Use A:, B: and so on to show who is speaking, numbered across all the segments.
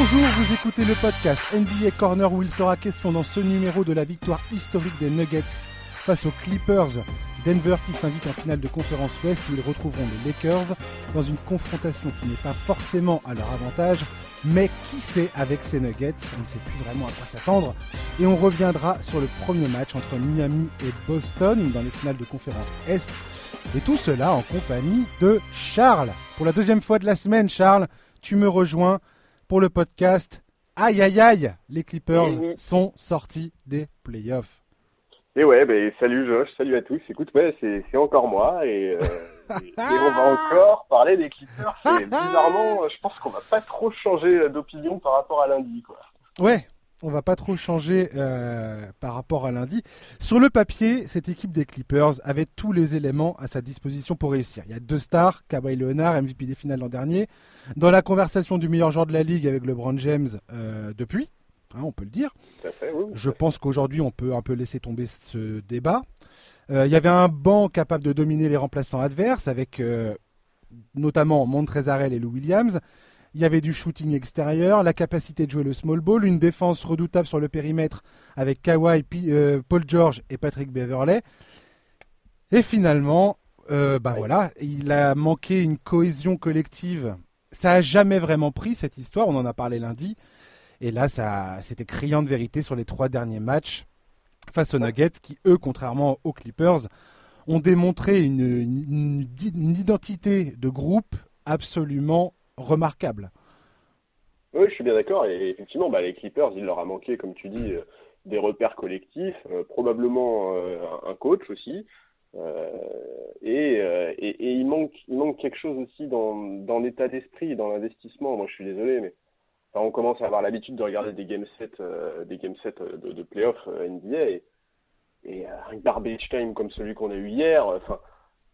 A: Bonjour, vous écoutez le podcast NBA Corner où il sera question dans ce numéro de la victoire historique des Nuggets face aux Clippers. Denver qui s'invite en finale de conférence Ouest où ils retrouveront les Lakers dans une confrontation qui n'est pas forcément à leur avantage, mais qui sait avec ces Nuggets, on ne sait plus vraiment à quoi s'attendre. Et on reviendra sur le premier match entre Miami et Boston dans les finales de conférence Est. Et tout cela en compagnie de Charles. Pour la deuxième fois de la semaine, Charles, tu me rejoins pour le podcast. Aïe aïe aïe, les Clippers sont sortis des playoffs.
B: Et ouais, ben, salut Josh, salut à tous. Écoute, ouais, c'est encore moi et, euh, et, on va encore parler des Clippers. Et bizarrement, je pense qu'on va pas trop changer d'opinion par rapport à lundi, quoi.
A: Ouais, on va pas trop changer euh, par rapport à lundi. Sur le papier, cette équipe des Clippers avait tous les éléments à sa disposition pour réussir. Il y a deux stars, Kawhi Leonard, MVP des finales l'an dernier, dans la conversation du meilleur joueur de la ligue avec LeBron James euh, depuis, hein, on peut le dire. Je pense qu'aujourd'hui, on peut un peu laisser tomber ce débat. Euh, il y avait un banc capable de dominer les remplaçants adverses avec notamment Montrezarel et Lou Williams. Il y avait du shooting extérieur, la capacité de jouer le small ball, une défense redoutable sur le périmètre avec Kawhi, euh, Paul George et Patrick Beverley. Et finalement, euh, bah voilà, il a manqué une cohésion collective. Ça a jamais vraiment pris cette histoire. On en a parlé lundi. Et là, ça, c'était criant de vérité sur les trois derniers matchs face aux Nuggets, qui eux, contrairement aux Clippers, ont démontré une, une identité de groupe absolument remarquable.
B: Oui, je suis bien d'accord. Et effectivement, bah, les Clippers, il leur a manqué, comme tu dis, euh, des repères collectifs, euh, probablement euh, un coach aussi. Et, et, il, manque, il manque quelque chose aussi dans, dans l'état d'esprit, dans l'investissement. Moi, je suis désolé, mais on commence à avoir l'habitude de regarder des game sets, des game sets de, playoffs NBA. Et, et un garbage time comme celui qu'on a eu hier, enfin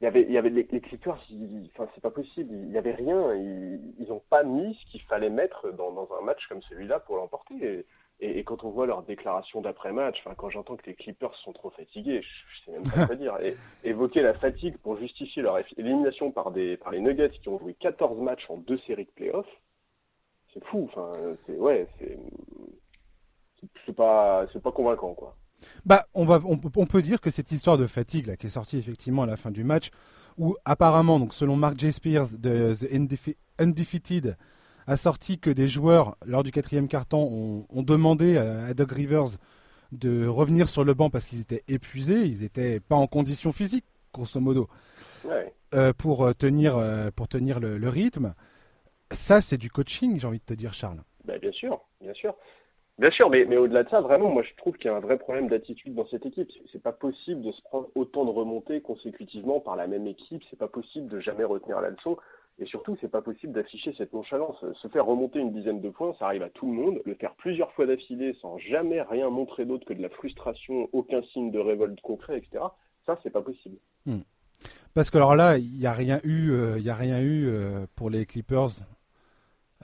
B: il y avait, il y enfin c'est pas possible, il y avait rien, ils n'ont pas mis ce qu'il fallait mettre dans, un match comme celui-là pour l'emporter. Et, quand on voit leur déclaration d'après-match, enfin quand j'entends que les Clippers sont trop fatigués, je, je sais même pas quoi dire. Évoquer la fatigue pour justifier leur élimination par par les Nuggets qui ont joué 14 matchs en deux séries de playoffs, c'est fou. Enfin c'est ouais, c'est c'est pas c'est pas convaincant quoi.
A: Bah, on, va, on, peut dire que cette histoire de fatigue là, qui est sortie effectivement à la fin du match, où apparemment, donc selon Mark J. Spears de The Undefeated, a sorti que des joueurs lors du quatrième carton ont, demandé à, Doug Rivers de revenir sur le banc parce qu'ils étaient épuisés, ils n'étaient pas en condition physique, grosso modo, euh, pour euh, tenir, euh, pour tenir le, rythme. Ça, c'est du coaching, j'ai envie de te dire, Charles.
B: Bah, bien sûr, bien sûr. Bien sûr, mais, au-delà de ça, vraiment, moi je trouve qu'il y a un vrai problème d'attitude dans cette équipe. C'est pas possible de se prendre autant de remontées consécutivement par la même équipe. C'est pas possible de jamais retenir la leçon. Et surtout, c'est pas possible d'afficher cette nonchalance. Se faire remonter une dizaine de points, ça arrive à tout le monde. Le faire plusieurs fois d'affilée sans jamais rien montrer d'autre que de la frustration, aucun signe de révolte concret, etc. Ça, c'est pas possible.
A: Hmm. Parce que alors là, il n'y a rien eu, euh, il a rien eu euh, pour les Clippers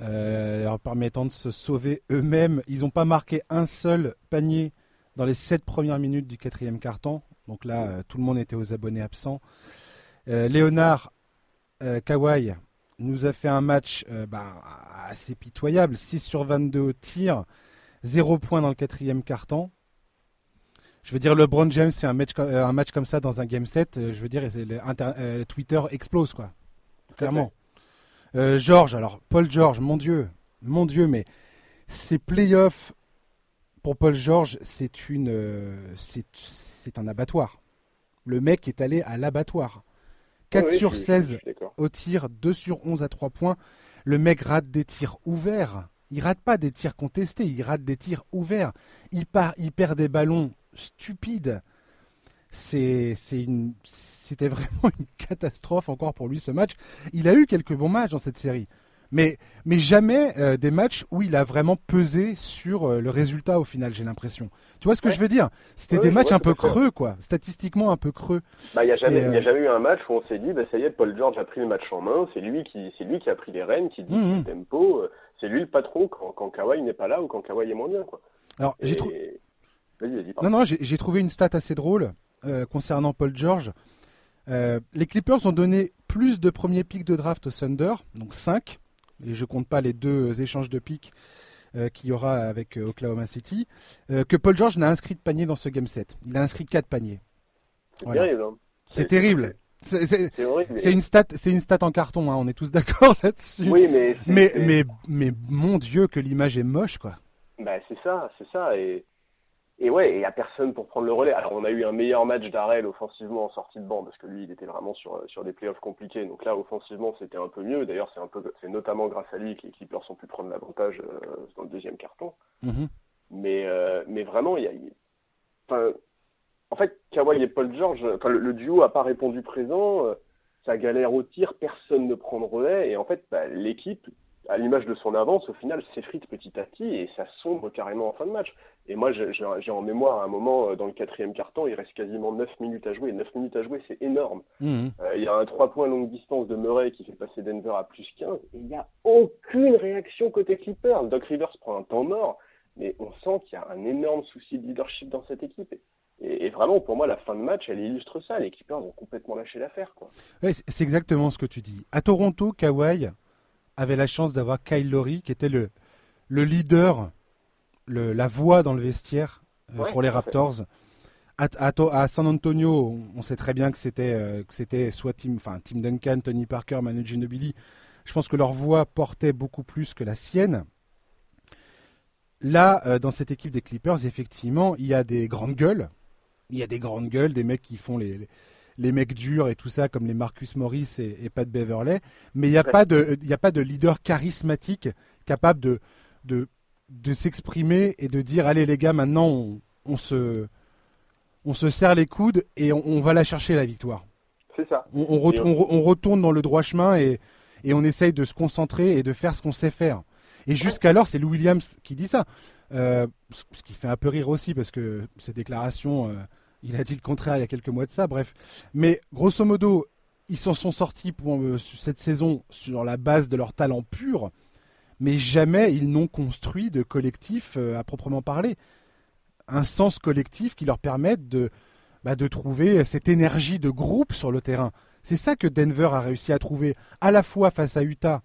A: euh, leur permettant de se sauver eux-mêmes. Ils n'ont pas marqué un seul panier dans les sept premières minutes du quatrième carton. Donc là, euh, tout le monde était aux abonnés absents. Euh, Léonard Kawhi nous a fait un match bah, assez pitoyable. 6 sur 22 au tir, 0 points dans le quatrième carton. Je veux dire, LeBron James fait un match, un match comme ça dans un game set. Je veux dire, Twitter explose, quoi. Clairement. Euh, George, alors Paul George, mon Dieu, mon Dieu, mais ces playoffs pour Paul George, c'est une, euh, c'est un abattoir. Le mec est allé à l'abattoir. 4 sur 16 au tir, 2 sur 11 à 3 points. Le mec rate des tirs ouverts. Il rate pas des tirs contestés, il rate des tirs ouverts. Il, part, il perd des ballons stupides. C'était vraiment une catastrophe encore pour lui ce match. Il a eu quelques bons matchs dans cette série. Mais, mais jamais euh, des matchs où il a vraiment pesé sur euh, le résultat au final, j'ai l'impression. Tu vois ce que je veux dire? C'était des matchs un peu creux, quoi. Statistiquement un peu creux.
B: Bah, il n'y a, jamais, a euh, jamais eu un match où on s'est dit, bah, ça y est, Paul George a pris le match en main, c'est lui qui, c'est lui qui a pris les rênes, qui dit mmh, le tempo, c'est lui le patron quand, quand Kawhi n'est pas là ou quand Kawhi est moins bien, quoi.
A: Alors, j'ai trouvé. Non, non, j'ai trouvé une stat assez drôle concernant Paul George. Euh, les Clippers ont donné plus de premiers pics de draft au Thunder, donc 5, et je compte pas les deux échanges de pics qu'il y aura avec Oklahoma City, que Paul George n'a inscrit de panier dans ce game set. Il a inscrit 4 paniers.
B: C'est terrible. Hein.
A: C'est terrible. C'est une stat, c'est une stat en carton. Hein, on est tous d'accord là-dessus.
B: Oui, mais
A: mais, mais mais mon Dieu que l'image est moche, quoi.
B: Bah c'est ça, c'est ça. Et et ouais, il n'y a personne pour prendre le relais. Alors, on a eu un meilleur match d'Arel offensivement en sortie de banc, parce que lui, il était vraiment sur, sur des playoffs compliqués. Donc là, offensivement, c'était un peu mieux. D'ailleurs, c'est un peu, c'est notamment grâce à lui que les Clippers ont pu prendre l'avantage euh, dans le deuxième carton.
A: Mhm.
B: Mais, euh, mais vraiment, il y a, enfin, en fait, Kawhi et Paul George, enfin, le, duo a pas répondu présent. Euh, ça galère au tir, personne ne prend le relais. Et en fait, bah, l'équipe, à l'image de son avance, au final, s'effrite petit à petit et ça sombre carrément en fin de match. Et moi, j'ai en mémoire à un moment, euh, dans le quatrième quart-temps, il reste quasiment 9 minutes à jouer. 9 minutes à jouer, c'est énorme.
A: Mhm.
B: Euh, il y a un 3 points longue distance de Murray qui fait passer Denver à plus 15 et il n'y a aucune réaction côté Clippers. Doc Rivers prend un temps mort, mais on sent qu'il y a un énorme souci de leadership dans cette équipe. Et, vraiment, pour moi, la fin de match, elle illustre ça. Les Clippers ont complètement lâché l'affaire.
A: Ouais, c'est exactement ce que tu dis. À Toronto, Kawhi avait la chance d'avoir Kyle Lowry, qui était le, le leader, le, la voix dans le vestiaire euh, pour les Raptors. À, à, San Antonio, on sait très bien que c'était euh, c'était soit Tim, enfin Tim Duncan, Tony Parker, Manu Ginobili. Je pense que leur voix portait beaucoup plus que la sienne. Là, euh, dans cette équipe des Clippers, effectivement, il y a des grandes gueules. Il y a des grandes gueules, des mecs qui font les, les mecs durs et tout ça, comme les Marcus Morris et, Pat Beverley. Mais il n'y a, pas de, a pas de leader charismatique capable de, de, de s'exprimer et de dire allez les gars, maintenant on, se, on se serre les coudes et on, va la chercher la victoire.
B: C'est ça.
A: On, on, retourne dans le droit chemin et, et on essaye de se concentrer et de faire ce qu'on sait faire. Et jusqu'alors, c'est Lou Williams qui dit ça. Euh, ce qui fait un peu rire aussi parce que ces déclarations. Euh, il a dit le contraire il y a quelques mois de ça, bref. Mais grosso modo, ils s'en sont sortis pour euh, cette saison sur la base de leur talent pur, mais jamais ils n'ont construit de collectif euh, à proprement parler. Un sens collectif qui leur permette de, bah, de trouver cette énergie de groupe sur le terrain. C'est ça que Denver a réussi à trouver à la fois face à Utah,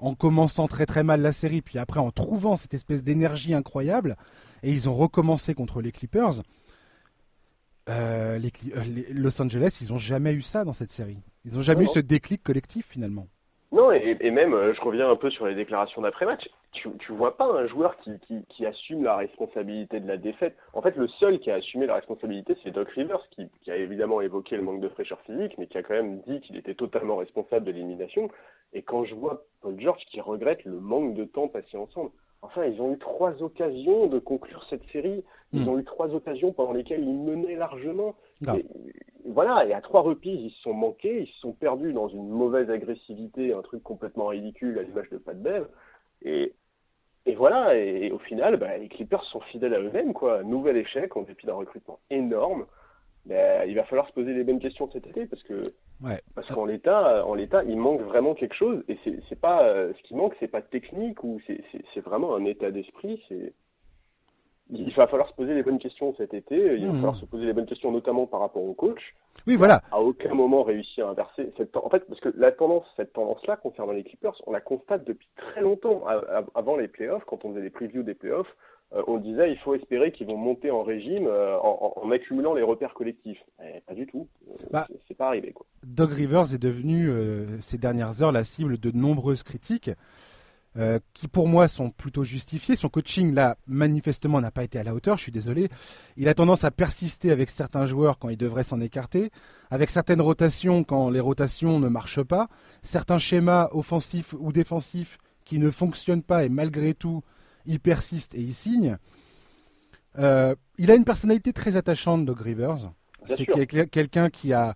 A: en commençant très très mal la série, puis après en trouvant cette espèce d'énergie incroyable, et ils ont recommencé contre les Clippers. Euh, les, euh, Los Angeles, ils n'ont jamais eu ça dans cette série. Ils n'ont jamais eu ce déclic collectif finalement.
B: Non, et, même, euh, je reviens un peu sur les déclarations d'après-match. Tu, tu vois pas un joueur qui, qui, assume la responsabilité de la défaite. En fait, le seul qui a assumé la responsabilité, c'est Doc Rivers, qui, qui, a évidemment évoqué le manque de fraîcheur physique, mais qui a quand même dit qu'il était totalement responsable de l'élimination. Et quand je vois Paul George qui regrette le manque de temps passé ensemble, Enfin, ils ont eu trois occasions de conclure cette série. Ils hmm. ont eu trois occasions pendant lesquelles ils menaient largement. Et, voilà, et à trois reprises, ils se sont manqués, ils se sont perdus dans une mauvaise agressivité, un truc complètement ridicule à l'image de Pat Bev. Et, et voilà, et, au final, bah, les Clippers sont fidèles à eux-mêmes, quoi. Nouvel échec en dépit d'un recrutement énorme. Bah, il va falloir se poser les bonnes questions cet été parce que parce qu'en l'état en l'état il manque vraiment quelque chose et c'est c'est pas euh, ce qui manque c'est pas technique ou c'est c'est vraiment un état d'esprit c'est il va falloir se poser les bonnes questions cet été il va mmh. falloir se poser les bonnes questions notamment par rapport au coach.
A: Oui voilà.
B: À aucun moment réussi à inverser cette en fait parce que la tendance cette tendance là concernant les Clippers on la constate depuis très longtemps avant les playoffs quand on faisait des previews des playoffs on disait il faut espérer qu'ils vont monter en régime euh, en, accumulant les repères collectifs. Eh, pas du tout. Euh, bah, c'est pas arrivé. Quoi.
A: Doug Rivers est devenu ces dernières heures la cible de nombreuses critiques. qui pour moi sont plutôt justifiées. Son coaching là manifestement n'a pas été à la hauteur, je suis désolé. Il a tendance à persister avec certains joueurs quand il devrait s'en écarter, avec certaines rotations quand les rotations ne marchent pas, certains schémas offensifs ou défensifs qui ne fonctionnent pas et malgré tout il persiste et il signe. Euh, il a une personnalité très attachante, Doug Rivers. C'est quelqu'un qui a,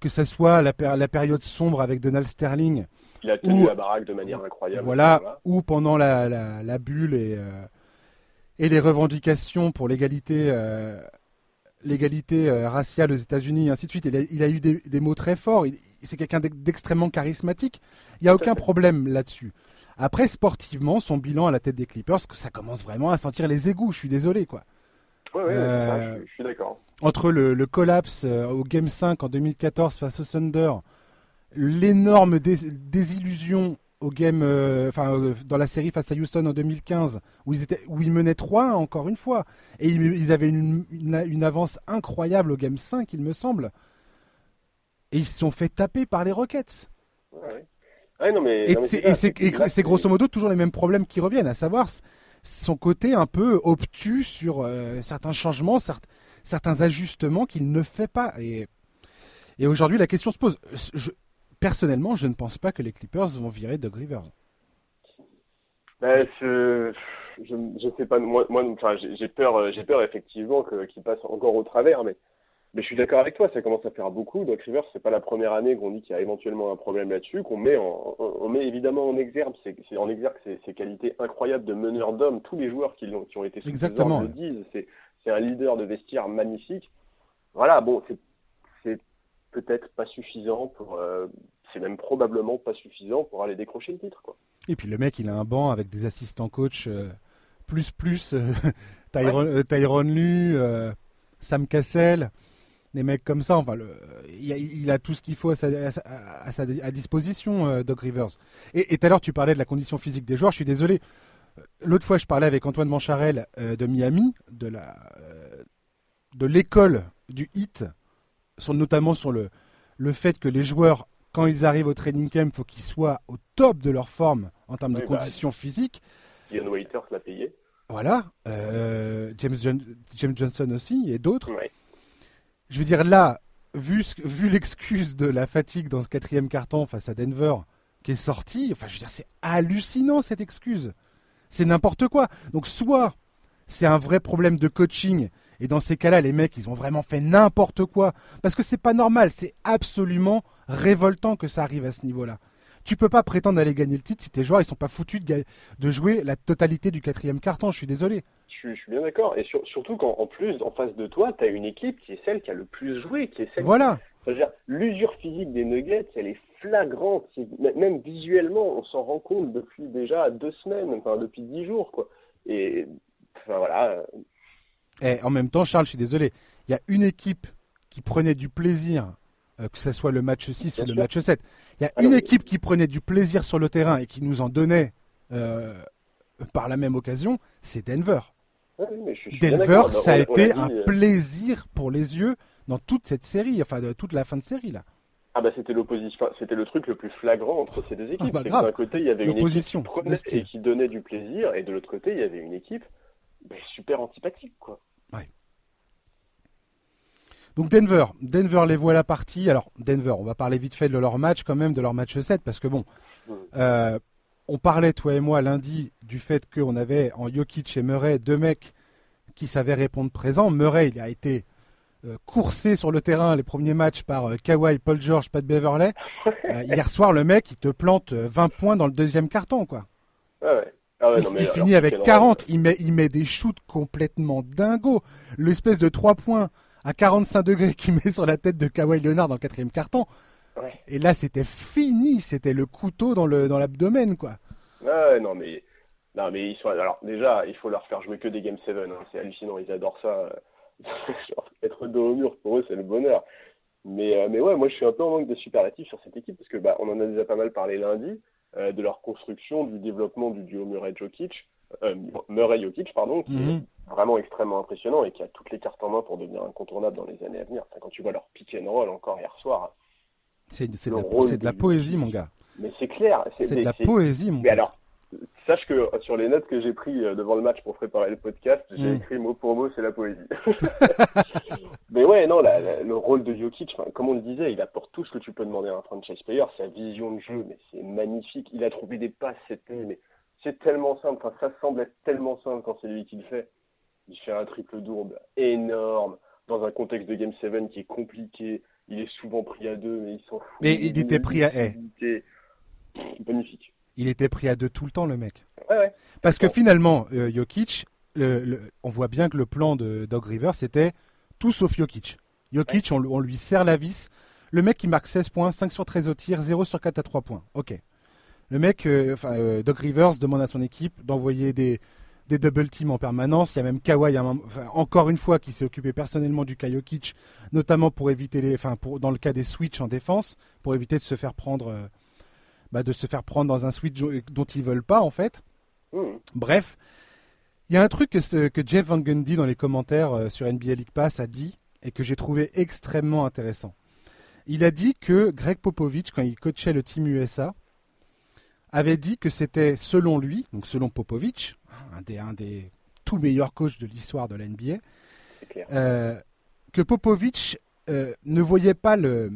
A: que ce soit la, la, période sombre avec Donald Sterling.
B: Il a tenu la baraque de manière incroyable.
A: Voilà, ou pendant la, la, bulle et, euh, et les revendications pour l'égalité euh, l'égalité raciale aux États-Unis, ainsi de suite. Il a, eu des, mots très forts. C'est quelqu'un d'extrêmement charismatique. Il n'y a aucun problème là-dessus. Après, sportivement, son bilan à la tête des Clippers, ça commence vraiment à sentir les égouts. Je suis désolé, quoi.
B: Ouais, ouais, euh, je, suis d'accord.
A: Entre le, collapse euh, au Game 5 en 2014 face au Thunder, l'énorme désillusion au game, euh, enfin euh, dans la série face à Houston en 2015, où ils étaient, où ils menaient 3-1 encore une fois, et ils, avaient une, une, avance incroyable au game 5, il me semble, et ils se sont fait taper par les Rockets. Et c'est grosso modo toujours les mêmes problèmes qui reviennent, à savoir son côté un peu obtus sur euh, certains changements, certains ajustements qu'il ne fait pas. Et, et aujourd'hui, la question se pose. Je, personnellement, je ne pense pas que les Clippers vont virer Doug Rivers.
B: Ben, je, je, sais pas. Moi, moi j'ai peur, j'ai peur effectivement qu'il passe encore au travers, mais, mais je suis d'accord avec toi. Ça commence à faire beaucoup. Doug Rivers, c'est pas la première année qu'on dit qu'il y a éventuellement un problème là-dessus, qu'on met, on, met évidemment en exergue, c'est en exergue ces, qualités incroyables de meneur d'homme. Tous les joueurs qui, ont, qui ont été
A: Exactement.
B: le disent. C'est un leader de vestiaire magnifique. Voilà, bon, c'est peut-être pas suffisant pour. Euh, c'est même probablement pas suffisant pour aller décrocher le titre. Quoi.
A: Et puis le mec, il a un banc avec des assistants coach euh, plus plus euh, Tyrone, Lu, Sam Cassell, des mecs comme ça. Enfin, le, il, a, tout ce qu'il faut à sa, à, sa, à disposition, Doc Rivers. Et tout à l'heure, tu parlais de la condition physique des joueurs. Je suis désolé. L'autre fois, je parlais avec Antoine Mancharel de Miami, de la de l'école du hit notamment sur le, le fait que les joueurs, quand ils arrivent au training camp, il faut qu'ils soient au top de leur forme en termes de bah, conditions physiques.
B: Ian Waiters l'a payé.
A: Voilà. Euh, James, James, Johnson aussi et d'autres. Je veux dire, là, vu, l'excuse de la fatigue dans ce quatrième carton face à Denver qui est sorti, enfin, je veux dire, c'est hallucinant cette excuse. C'est n'importe quoi. Donc, soit c'est un vrai problème de coaching et dans ces cas-là, les mecs, ils ont vraiment fait n'importe quoi. Parce que c'est pas normal, c'est absolument révoltant que ça arrive à ce niveau-là. Tu peux pas prétendre aller gagner le titre si tes joueurs ils sont pas foutus de, jouer la totalité du quatrième carton. Je suis désolé.
B: Je suis, bien d'accord. Et surtout qu'en plus, en face de toi, tu as une équipe qui est celle qui a le plus joué, qui est celle.
A: Voilà.
B: l'usure physique des Nuggets, elle est flagrante. Même visuellement, on s'en rend compte depuis déjà deux semaines, enfin depuis dix jours, quoi. Et enfin voilà,
A: et en même temps, Charles, je suis désolé, il y a une équipe qui prenait du plaisir, euh, que ce soit le match 6 ou le match 7. Il y a une équipe qui prenait du plaisir sur le terrain et qui nous en donnait euh, par la même occasion, c'est Denver. Denver, ça a été un euh, plaisir pour les yeux dans toute cette série, enfin de toute la fin de série là.
B: Ah bah c'était l'opposition, c'était le truc le plus flagrant entre ces deux équipes. Ah bah d'un côté il y avait une équipe qui prenait et qui donnait du plaisir, et de l'autre côté il y avait une équipe super antipathique, quoi.
A: Ouais. Donc Denver, Denver les voit la partie. Alors Denver, on va parler vite fait de leur match quand même, de leur match 7, parce que bon, euh, on parlait toi et moi lundi du fait qu'on avait en Jokic et Murray deux mecs qui savaient répondre présent. Murray, il a été euh, coursé sur le terrain les premiers matchs par euh, Kawhi, Paul George, Pat Beverley. hier soir, le mec, il te plante 20 points dans le deuxième carton, quoi.
B: ouais.
A: Ah il, finit avec 40, il met, il met des shoots complètement dingos. L'espèce de 3 points à 45 degrés qu'il met sur la tête de Kawhi Leonard dans le quatrième carton. Et là, c'était fini, c'était le couteau dans le dans l'abdomen, quoi.
B: Ouais, non mais non mais ils sont alors déjà, il faut leur faire jouer que des game 7, hein. c'est hallucinant, ils adorent ça. être dos au mur pour eux, c'est le bonheur. Mais euh, mais ouais, moi je suis un peu en manque de superlatifs sur cette équipe parce que bah on en a déjà pas mal parlé lundi. Euh, de leur construction, du développement du duo Murray-Jokic, euh, Murray-Jokic, pardon, qui est mhm. vraiment extrêmement impressionnant et qui a toutes les cartes en main pour devenir incontournable dans les années à venir. quand tu vois leur pick and roll encore hier soir.
A: C'est de, la, poésie, mon gars.
B: Mais c'est clair.
A: C'est de la poésie, mon
B: mais alors, Sache que euh, sur les notes que j'ai pris euh, devant le match pour préparer le podcast, j'ai mm. écrit mot pour mot, c'est la poésie. Mais ouais, non, le rôle de Jokic, comme on le disait, il apporte tout ce que tu peux demander à un franchise player, sa vision de jeu, mais c'est magnifique. Il a trouvé des passes cette nuit, mais c'est tellement simple, enfin, ça semble être tellement simple quand c'est lui qui le fait. Il fait un triple double énorme, dans un contexte de Game 7 qui est compliqué. Il est souvent pris à deux, mais il s'en fout.
A: Mais il était pris à... Eh.
B: Magnifique.
A: Il était pris à deux tout le temps, le mec. Parce que finalement, euh, Jokic, on voit bien que le plan de Dog River, c'était tout sauf Jokic. Jokic, on, lui serre la vis. Le mec, qui marque 16 points, 5 sur 13 au tir, 0 sur 4 à 3 points. Ok. Le mec, euh, enfin, euh, Doc Rivers demande à son équipe d'envoyer des, des double teams en permanence. Il y a même Kawhi, encore une fois, qui s'est occupé personnellement du Jokic, notamment pour éviter les, enfin, pour, dans le cas des switches en défense, pour éviter de se faire prendre bah, de se faire prendre dans un switch dont ils veulent pas en fait.
B: Hmm.
A: Bref, il y a un truc que, que Jeff Van Gundy dans les commentaires euh, sur NBA League Pass a dit et que j'ai trouvé extrêmement intéressant. Il a dit que Greg Popovich, quand il coachait le team USA, avait dit que c'était selon lui, donc selon Popovich, un des, un des tout meilleurs coachs de l'histoire de la NBA, euh, que Popovich euh, ne voyait pas le,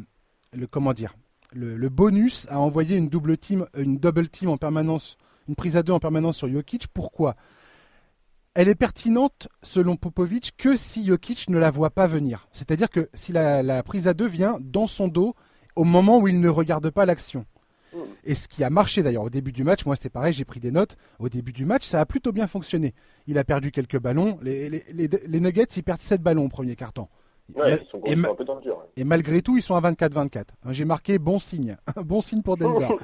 A: le comment dire, le, bonus à envoyer une double team, une double team en permanence, une prise à deux en permanence sur Jokic. Pourquoi? Elle est pertinente selon Popovic que si Jokic ne la voit pas venir. C'est-à-dire que si la, prise à deux vient dans son dos au moment où il ne regarde pas l'action. Hmm. Et ce qui a marché d'ailleurs au début du match, moi c'était pareil, j'ai pris des notes. Au début du match, ça a plutôt bien fonctionné. Il a perdu quelques ballons. Les, les, Nuggets, ils perdent 7 ballons au premier carton
B: et,
A: malgré tout, ils sont à 24-24. J'ai marqué bon signe. bon signe pour Denver.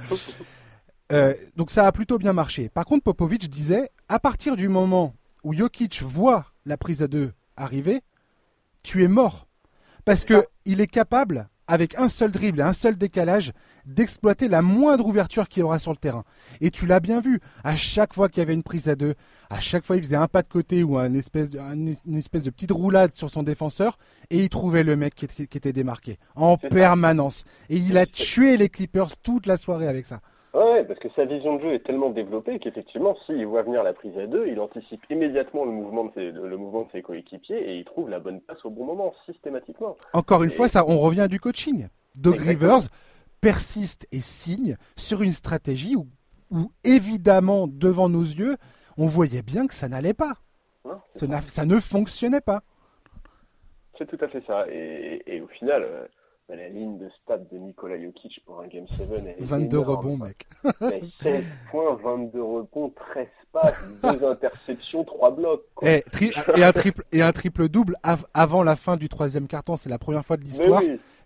A: Euh, donc ça a plutôt bien marché. Par contre, Popovic disait, à partir du moment où Jokic voit la prise à deux arriver, tu es mort. Parce qu'il est capable avec un seul dribble et un seul décalage, d'exploiter la moindre ouverture qu'il y aura sur le terrain. Et tu l'as bien vu, à chaque fois qu'il y avait une prise à deux, à chaque fois il faisait un pas de côté ou une espèce, une espèce de petite roulade sur son défenseur, et il trouvait le mec qui était démarqué, en permanence. Et il a tué les Clippers toute la soirée avec ça.
B: Ouais, parce que sa vision de jeu est tellement développée qu'effectivement, s'il voit venir la prise à deux, il anticipe immédiatement le mouvement de ses, le mouvement de ses coéquipiers et il trouve la bonne passe au bon moment, systématiquement.
A: Encore une fois, ça, on revient du coaching. Doug Rivers persiste et signe sur une stratégie où, où, évidemment, devant nos yeux, on voyait bien que ça n'allait pas. ça, ça, ne fonctionnait pas.
B: C'est tout à fait ça. Et, et au final, euh, la ligne de stats de Nikola Jokic pour un Game 7 est
A: 22 rebonds, mec.
B: 16 points, 22 rebonds, 13 passes, 2 interceptions, 3 blocs.
A: Et, et, un triple, et un triple double avant la fin du troisième quart-temps. C'est la première fois de l'histoire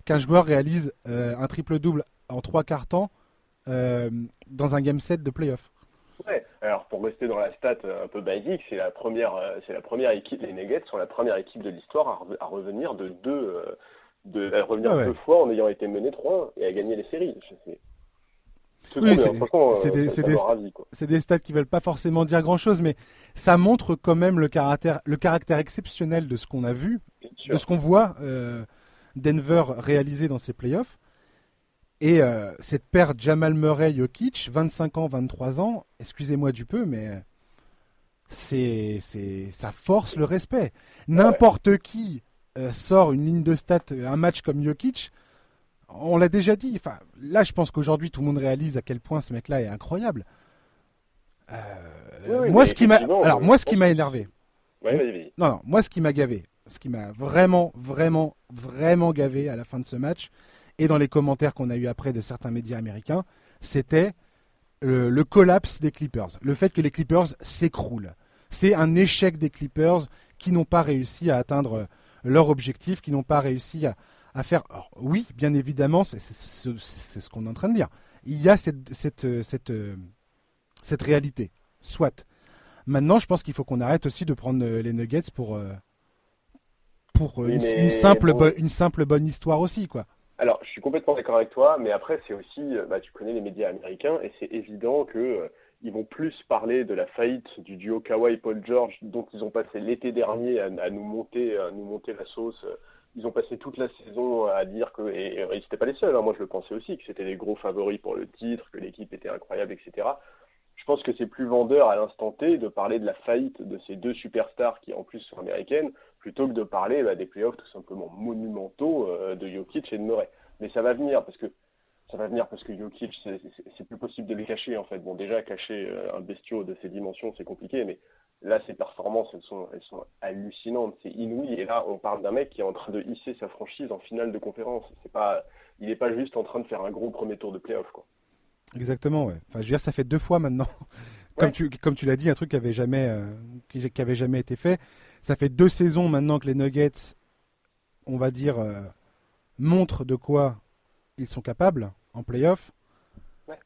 A: qu'un joueur réalise euh, un triple double en 3 quarts-temps euh, dans un Game 7 de playoff.
B: Ouais. Alors pour rester dans la stat un peu basique, c'est la première, euh, c'est la première équipe, les Nuggets sont la première équipe de l'histoire à, revenir de deux de revenir deux fois en ayant été mené 3 et à gagner les séries.
A: Oui, c'est des, des, stats qui veulent pas forcément dire grand chose, mais ça montre quand même le caractère, le caractère exceptionnel de ce qu'on a vu, de ce qu'on voit euh, Denver réaliser dans ses playoffs. Et euh, cette paire Jamal Murray-Jokic, 25 ans, 23 ans, excusez-moi du peu, mais c'est, ça force le respect. N'importe qui euh, sort une ligne de stats, euh, un match comme Jokic, on l'a déjà dit. Enfin, là, je pense qu'aujourd'hui, tout le monde réalise à quel point ce mec-là est incroyable. Euh, moi, ce qui m'a, alors moi, ce qui m'a énervé. non, non, moi, ce qui m'a gavé, ce qui m'a vraiment, vraiment, vraiment gavé à la fin de ce match et dans les commentaires qu'on a eu après de certains médias américains, c'était le collapse des Clippers, le fait que les Clippers s'écroulent. C'est un échec des Clippers qui n'ont pas réussi à atteindre leur objectif, qui n'ont pas réussi à, faire. oui, bien évidemment, c'est ce qu'on est en train de dire. Il y a cette, cette, cette, cette réalité. Soit. Maintenant, je pense qu'il faut qu'on arrête aussi de prendre euh, les nuggets pour, euh, pour une, simple une simple bonne histoire aussi, quoi.
B: Alors, je suis complètement d'accord avec toi, mais après, c'est aussi, euh, bah, tu connais les médias américains, et c'est évident que ils vont plus parler de la faillite du duo Kawhi Paul George dont ils ont passé l'été dernier à, nous monter à nous monter la sauce. Ils ont passé toute la saison à dire que et, ils n'étaient pas les seuls. Hein. moi je le pensais aussi que c'était les gros favoris pour le titre, que l'équipe était incroyable, etc. Je pense que c'est plus vendeur à l'instant T de parler de la faillite de ces deux superstars qui en plus sont américaines plutôt que de parler bah, des playoffs tout simplement monumentaux euh, de Jokic et de Murray. Mais ça va venir parce que ça va venir parce que Jokic, c'est plus possible de les cacher en fait. Bon, déjà cacher euh, un bestiau de ces dimensions, c'est compliqué, mais là, ses performances, elles sont, elles sont hallucinantes, c'est inouï. Et là, on parle d'un mec qui est en train de hisser sa franchise en finale de conférence. C'est pas, il n'est pas juste en train de faire un gros premier tour de playoff, quoi.
A: Exactement, ouais. Enfin, je veux dire, ça fait deux fois maintenant. comme tu, comme tu l'as dit, un truc qui avait jamais, euh, qui, avait jamais été fait. Ça fait deux saisons maintenant que les Nuggets, on va dire, euh, montrent de quoi ils sont capables en playoff.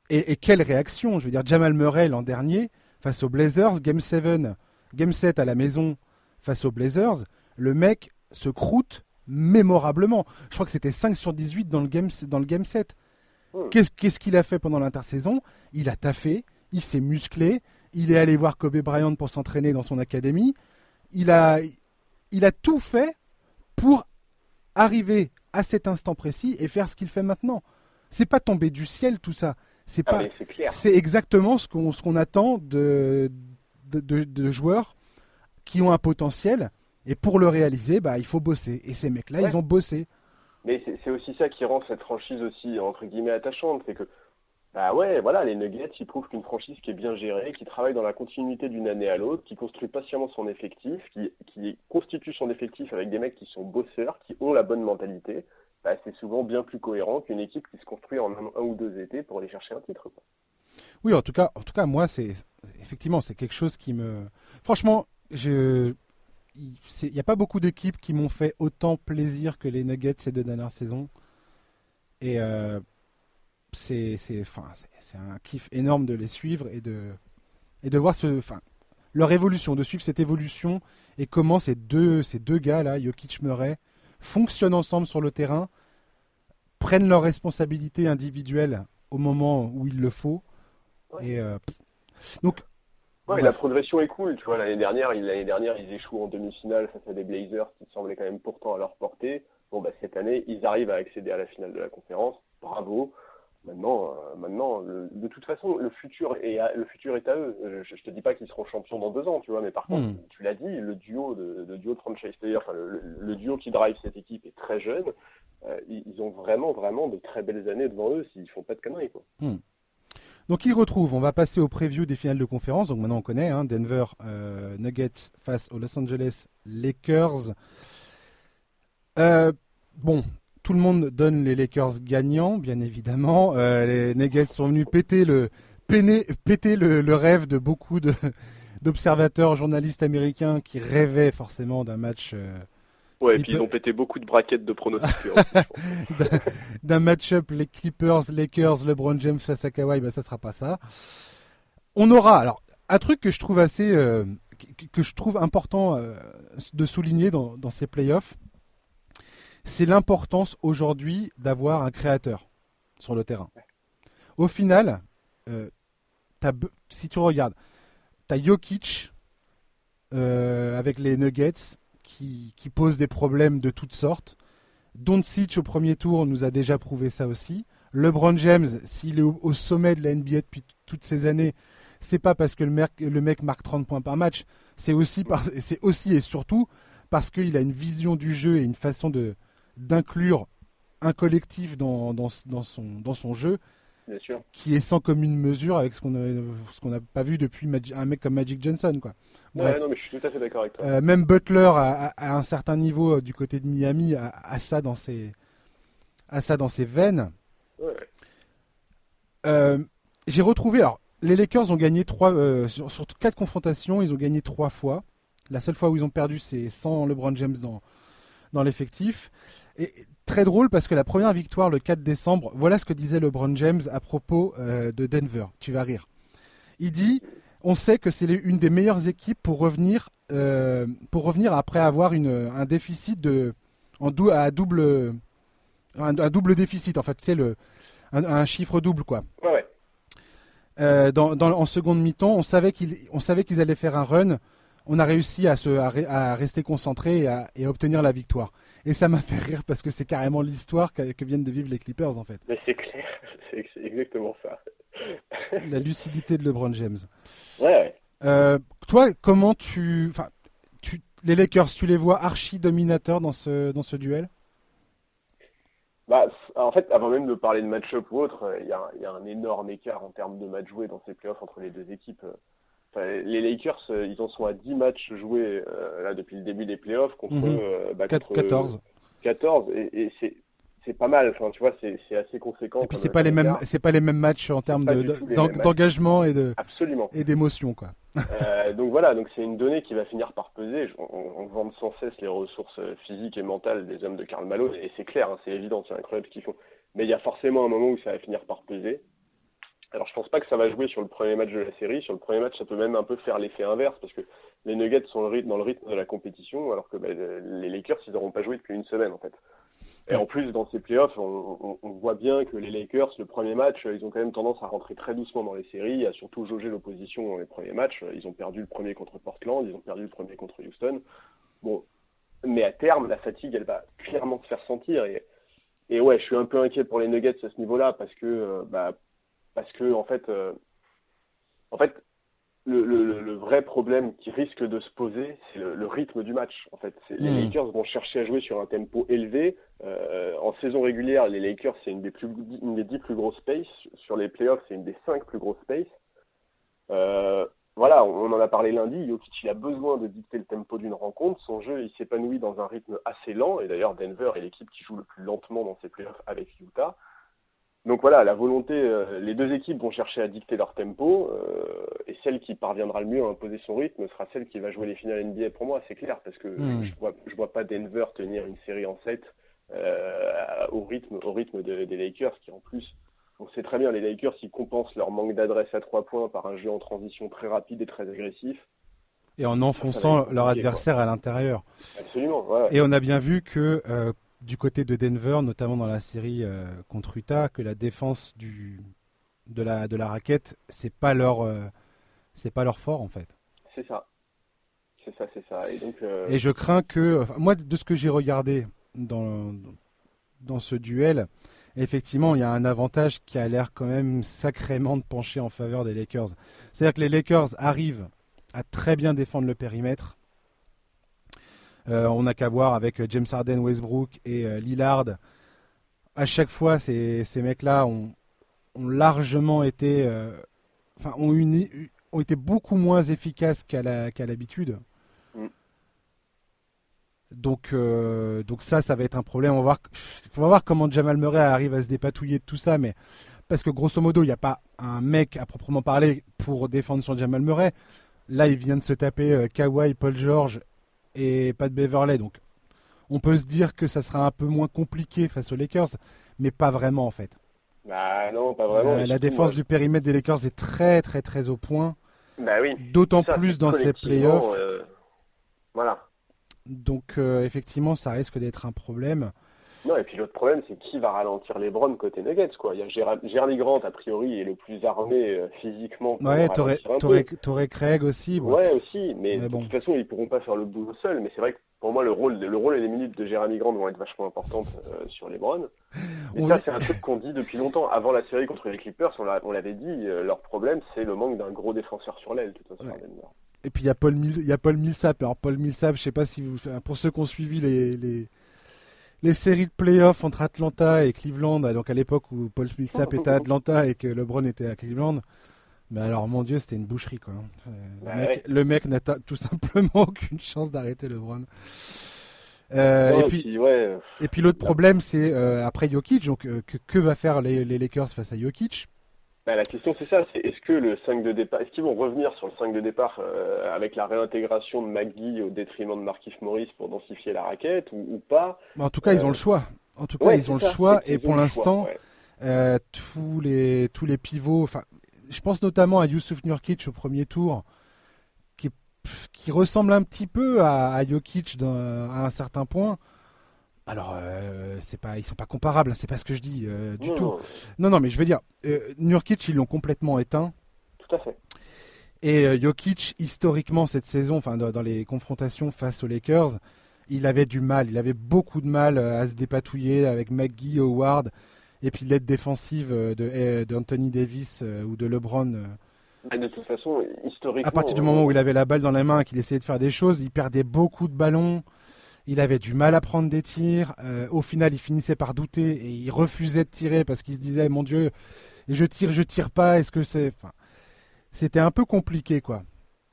A: Et, quelle réaction Je veux dire, Jamal Murray l'an dernier, face aux Blazers, Game 7, Game 7 à la maison face aux Blazers, le mec se croûte mémorablement. Je crois que c'était 5 sur 18 dans le Game, dans le game 7. Hmm. Qu'est-ce qu'il a fait pendant l'intersaison? Il a taffé, il s'est musclé, il est allé voir Kobe Bryant pour s'entraîner dans son académie. Il a, il a tout fait pour arriver à cet instant précis et faire ce qu'il fait maintenant. C'est pas tombé du ciel tout ça. C'est ah, pas. c'est exactement ce qu'on ce qu'on attend de de, de joueurs qui ont un potentiel et pour le réaliser, bah il faut bosser. Et ces mecs-là, ils ont bossé.
B: Mais c'est aussi ça qui rend cette franchise aussi entre guillemets attachante, c'est que bah ouais, voilà, les Nuggets, ils prouvent qu'une franchise qui est bien gérée, qui travaille dans la continuité d'une année à l'autre, qui construit patiemment son effectif, qui, qui constitue son effectif avec des mecs qui sont bosseurs, qui ont la bonne mentalité, bah, c'est souvent bien plus cohérent qu'une équipe qui se construit en un, ou deux étés pour aller chercher un titre.
A: Oui, en tout cas, en tout cas, moi, c'est effectivement, c'est quelque chose qui me, franchement, il n'y a pas beaucoup d'équipes qui m'ont fait autant plaisir que les Nuggets ces deux dernières saisons. Et euh, c'est un kiff énorme de les suivre et de, et de voir ce, enfin, leur évolution, de suivre cette évolution et comment ces deux, ces deux gars-là, Jokic Murray, fonctionnent ensemble sur le terrain, prennent leurs responsabilités individuelles au moment où il le faut. Et euh, donc.
B: la progression est cool. Tu vois, l'année dernière, l'année dernière, ils échouent en demi-finale face à des Blazers qui semblaient quand même pourtant à leur portée. Bon, bah, cette année, ils arrivent à accéder à la finale de la conférence. Bravo. Maintenant, euh, maintenant de toute façon, le futur, est à, le futur est à eux. Euh, je, ne te dis pas qu'ils seront champions dans deux ans, tu vois, mais par contre, hmm. tu l'as dit, le duo de, de duo de franchise player, enfin, le, duo qui drive cette équipe est très jeune. Euh, ils, ont vraiment, vraiment de très belles années devant eux s'ils font pas de conneries, quoi.
A: Hmm. Donc ils retrouvent, on va passer au preview des finales de conférence. Donc maintenant on connaît hein, Denver Nuggets face aux Los Angeles Lakers. bon, tout le monde donne les Lakers gagnants, bien évidemment. Euh, les Nuggets sont venus péter le, péter le, rêve de beaucoup d'observateurs, journalistes américains qui rêvaient forcément d'un match. Euh,
B: ouais, et puis ils ont pété beaucoup de braquettes de pronostics.
A: d'un match-up, les Clippers, Lakers, LeBron James face à Kawhi, ben ça sera pas ça. On aura, alors, un truc que je trouve assez, euh, que, je trouve important de souligner dans, dans ces playoffs, c'est l'importance aujourd'hui d'avoir un créateur sur le terrain. Au final, euh, si tu regardes, tu as Jokic euh, avec les Nuggets qui, pose des problèmes de toutes sortes. Doncic au premier tour nous a déjà prouvé ça aussi. LeBron James, s'il est au, sommet de la NBA depuis toutes ces années, c'est pas parce que le mec, le mec marque 30 points par match, c'est aussi, aussi et surtout parce qu'il a une vision du jeu et une façon de, d'inclure un collectif dans, dans, dans, son, dans son jeu qui est sans commune mesure avec ce qu'on ce n'a pas vu depuis un mec comme Magic Johnson quoi.
B: Bref. non, mais je suis tout à fait d'accord avec toi.
A: Euh, même Butler à, un certain niveau euh, du côté de Miami a, ça dans ses a ça dans ses veines. Euh, j'ai retrouvé alors les Lakers ont gagné trois sur, sur, quatre confrontations ils ont gagné trois fois. La seule fois où ils ont perdu c'est sans LeBron James dans dans l'effectif. Et très drôle parce que la première victoire le 4 décembre, voilà ce que disait LeBron James à propos euh, de Denver. Tu vas rire. Il dit on sait que c'est une des meilleures équipes pour revenir, euh, pour revenir après avoir une, un déficit de, en à double, un, double déficit en fait, c'est le, un, chiffre double quoi. Euh, dans, en seconde mi-temps, on savait qu'ils, on savait qu'ils allaient faire un run on a réussi à, se, à, rester concentré et à, obtenir la victoire. Et ça m'a fait rire parce que c'est carrément l'histoire que, viennent de vivre les Clippers en fait.
B: Mais c'est clair, c'est exactement ça.
A: la lucidité de LeBron James.
B: Ouais.
A: Euh, toi, comment tu, enfin, tu, les Lakers, tu les vois archi dominateurs dans ce dans ce duel?
B: Bah, en fait, avant même de parler de match-up ou autre, il y, y, a un énorme écart en termes de matchs joués dans ces playoffs entre les deux équipes les Lakers, euh, ils en sont à 10 matchs joués euh, là depuis le début des playoffs contre,
A: 14.
B: 14 euh, et, c'est c'est pas mal. Enfin, tu vois, c'est assez conséquent.
A: Et puis c'est pas les mêmes, c'est pas les mêmes matchs en termes d'engagement et de
B: absolument
A: et d'émotion, quoi.
B: donc voilà, donc c'est une donnée qui va finir par peser. On, on, vend sans cesse les ressources physiques et mentales des hommes de Karl Malone et c'est clair, hein, c'est évident, c'est incroyable ce qu'ils font. Mais il y a forcément un moment où ça va finir par peser. Alors je pense pas que ça va jouer sur le premier match de la série. Sur le premier match, ça peut même un peu faire l'effet inverse parce que les Nuggets sont dans le rythme de la compétition, alors que bah, les Lakers, ils n'auront pas joué depuis une semaine en fait. Et en plus, dans ces playoffs, on, voit bien que les Lakers, le premier match, ils ont quand même tendance à rentrer très doucement dans les séries, à surtout jauger l'opposition dans les premiers matchs. Ils ont perdu le premier contre Portland, ils ont perdu le premier contre Houston. Bon, mais à terme, la fatigue, elle va clairement se faire sentir. Et, et ouais, je suis un peu inquiet pour les Nuggets à ce niveau-là parce que, euh, bah, parce que en fait, euh, en fait, le, le, le, vrai problème qui risque de se poser, c'est le, rythme du match. En fait, les hmm. Lakers vont chercher à jouer sur un tempo élevé. Euh, en saison régulière, les Lakers c'est une des plus, une des dix plus grosses paces. Sur les playoffs, c'est une des cinq plus grosses paces. Euh, voilà, on, en a parlé lundi. Jokic, il a besoin de dicter le tempo d'une rencontre. Son jeu, il s'épanouit dans un rythme assez lent. Et d'ailleurs, Denver est l'équipe qui joue le plus lentement dans ces playoffs avec Utah. Donc voilà, la volonté, euh, les deux équipes vont chercher à dicter leur tempo, euh, et celle qui parviendra le mieux à imposer son rythme sera celle qui va jouer les finales NBA pour moi, c'est clair, parce que je vois, je vois pas Denver tenir une série en 7 euh, au rythme, au rythme des Lakers, qui en plus, on sait très bien, les Lakers, ils compensent leur manque d'adresse à trois points par un jeu en transition très rapide et très agressif.
A: Et en enfonçant leur adversaire à l'intérieur.
B: Absolument. Voilà.
A: Et on a bien vu que du côté de Denver, notamment dans la série euh, contre Utah, que la défense du, de, la, de la raquette, c'est pas leur euh, c'est pas leur fort en fait.
B: C'est ça. C'est ça, c'est ça. Et, donc, euh,
A: Et je crains que, moi, de ce que j'ai regardé dans, dans ce duel, effectivement, il y a un avantage qui a l'air quand même sacrément de pencher en faveur des Lakers. C'est-à-dire que les Lakers arrivent à très bien défendre le périmètre on n'a qu'à voir avec euh, James Harden, Westbrook et euh, Lillard. À chaque fois, ces, mecs-là ont, largement été, enfin, ont, ont été beaucoup moins efficaces qu'à l'habitude. Mm. Donc, donc ça, ça va être un problème. On va voir, va voir comment Jamal Murray arrive à se dépatouiller de tout ça, mais parce que grosso modo, il n'y a pas un mec à proprement parler pour défendre son Jamal Murray. Là, il vient de se taper Kawhi, Paul George et pas de Beverley. Donc on peut se dire que ça sera un peu moins compliqué face aux Lakers, mais pas vraiment en fait.
B: Bah non, pas vraiment.
A: la défense du périmètre des Lakers est très très très au point.
B: Bah oui.
A: D'autant plus dans ces playoffs.
B: Euh, voilà.
A: Donc euh, effectivement, ça risque d'être un problème.
B: Non, et puis l'autre problème, c'est qui va ralentir les Browns côté Nuggets, quoi. Il y a Jeremy Grant, a priori, est le plus armé euh, physiquement.
A: Ouais, t'aurais Craig aussi.
B: Ouais, aussi, mais, de toute façon, ils pourront pas faire le boulot seuls. Mais c'est vrai que pour moi, le rôle, le rôle et les minutes de Jeremy Grant vont être vachement importantes euh, sur les Browns. Et ça, c'est un truc qu'on dit depuis longtemps. Avant la série contre les Clippers, on l'avait dit, euh, leur problème, c'est le manque d'un gros défenseur sur l'aile, toute façon,
A: Et puis il y a Paul, il y a Paul Millsap. Alors Paul Millsap, je sais pas si vous, pour ceux qui ont suivi les, les les séries de playoffs entre Atlanta et Cleveland, donc à l'époque où Paul Millsap était à Atlanta et que LeBron était à Cleveland. Mais alors, mon Dieu, c'était une boucherie, quoi. Le mec, n'a tout simplement aucune chance d'arrêter LeBron. Euh, et, puis, et puis l'autre problème, c'est euh, après Jokic, donc euh, que, va faire les, les, Lakers face à Jokic?
B: Bah, la question c'est ça, est-ce que le 5 de départ, est-ce qu'ils vont revenir sur le 5 de départ euh, avec la réintégration de McGee au détriment de Markif Morris pour densifier la raquette ou, pas?
A: En tout cas, ils ont le euh, choix. En tout cas, ils ont le choix et pour l'instant, euh, tous les tous les pivots, enfin, je pense notamment à Yusuf Nurkic au premier tour, qui qui ressemble un petit peu à, à Jokic à un certain point. Alors, euh, c'est pas, ils sont pas comparables, hein, c'est pas ce que je dis euh, du tout. Non. non, mais je veux dire, euh, Nurkic, ils l'ont complètement éteint.
B: Tout à fait.
A: Et euh, Jokic, historiquement, cette saison, enfin, dans, les confrontations face aux Lakers, il avait du mal, il avait beaucoup de mal à se dépatouiller avec McGee, Howard, et puis l'aide défensive d'Anthony Davis ou de LeBron.
B: de toute façon, historiquement.
A: À partir du moment où il avait la balle dans la main, qu'il essayait de faire des choses, il perdait beaucoup de ballons. Il avait du mal à prendre des tirs. Euh, au final, il finissait par douter et il refusait de tirer parce qu'il se disait Mon Dieu, je tire, je tire pas. Est-ce que c'est. Enfin, c'était un peu compliqué, quoi.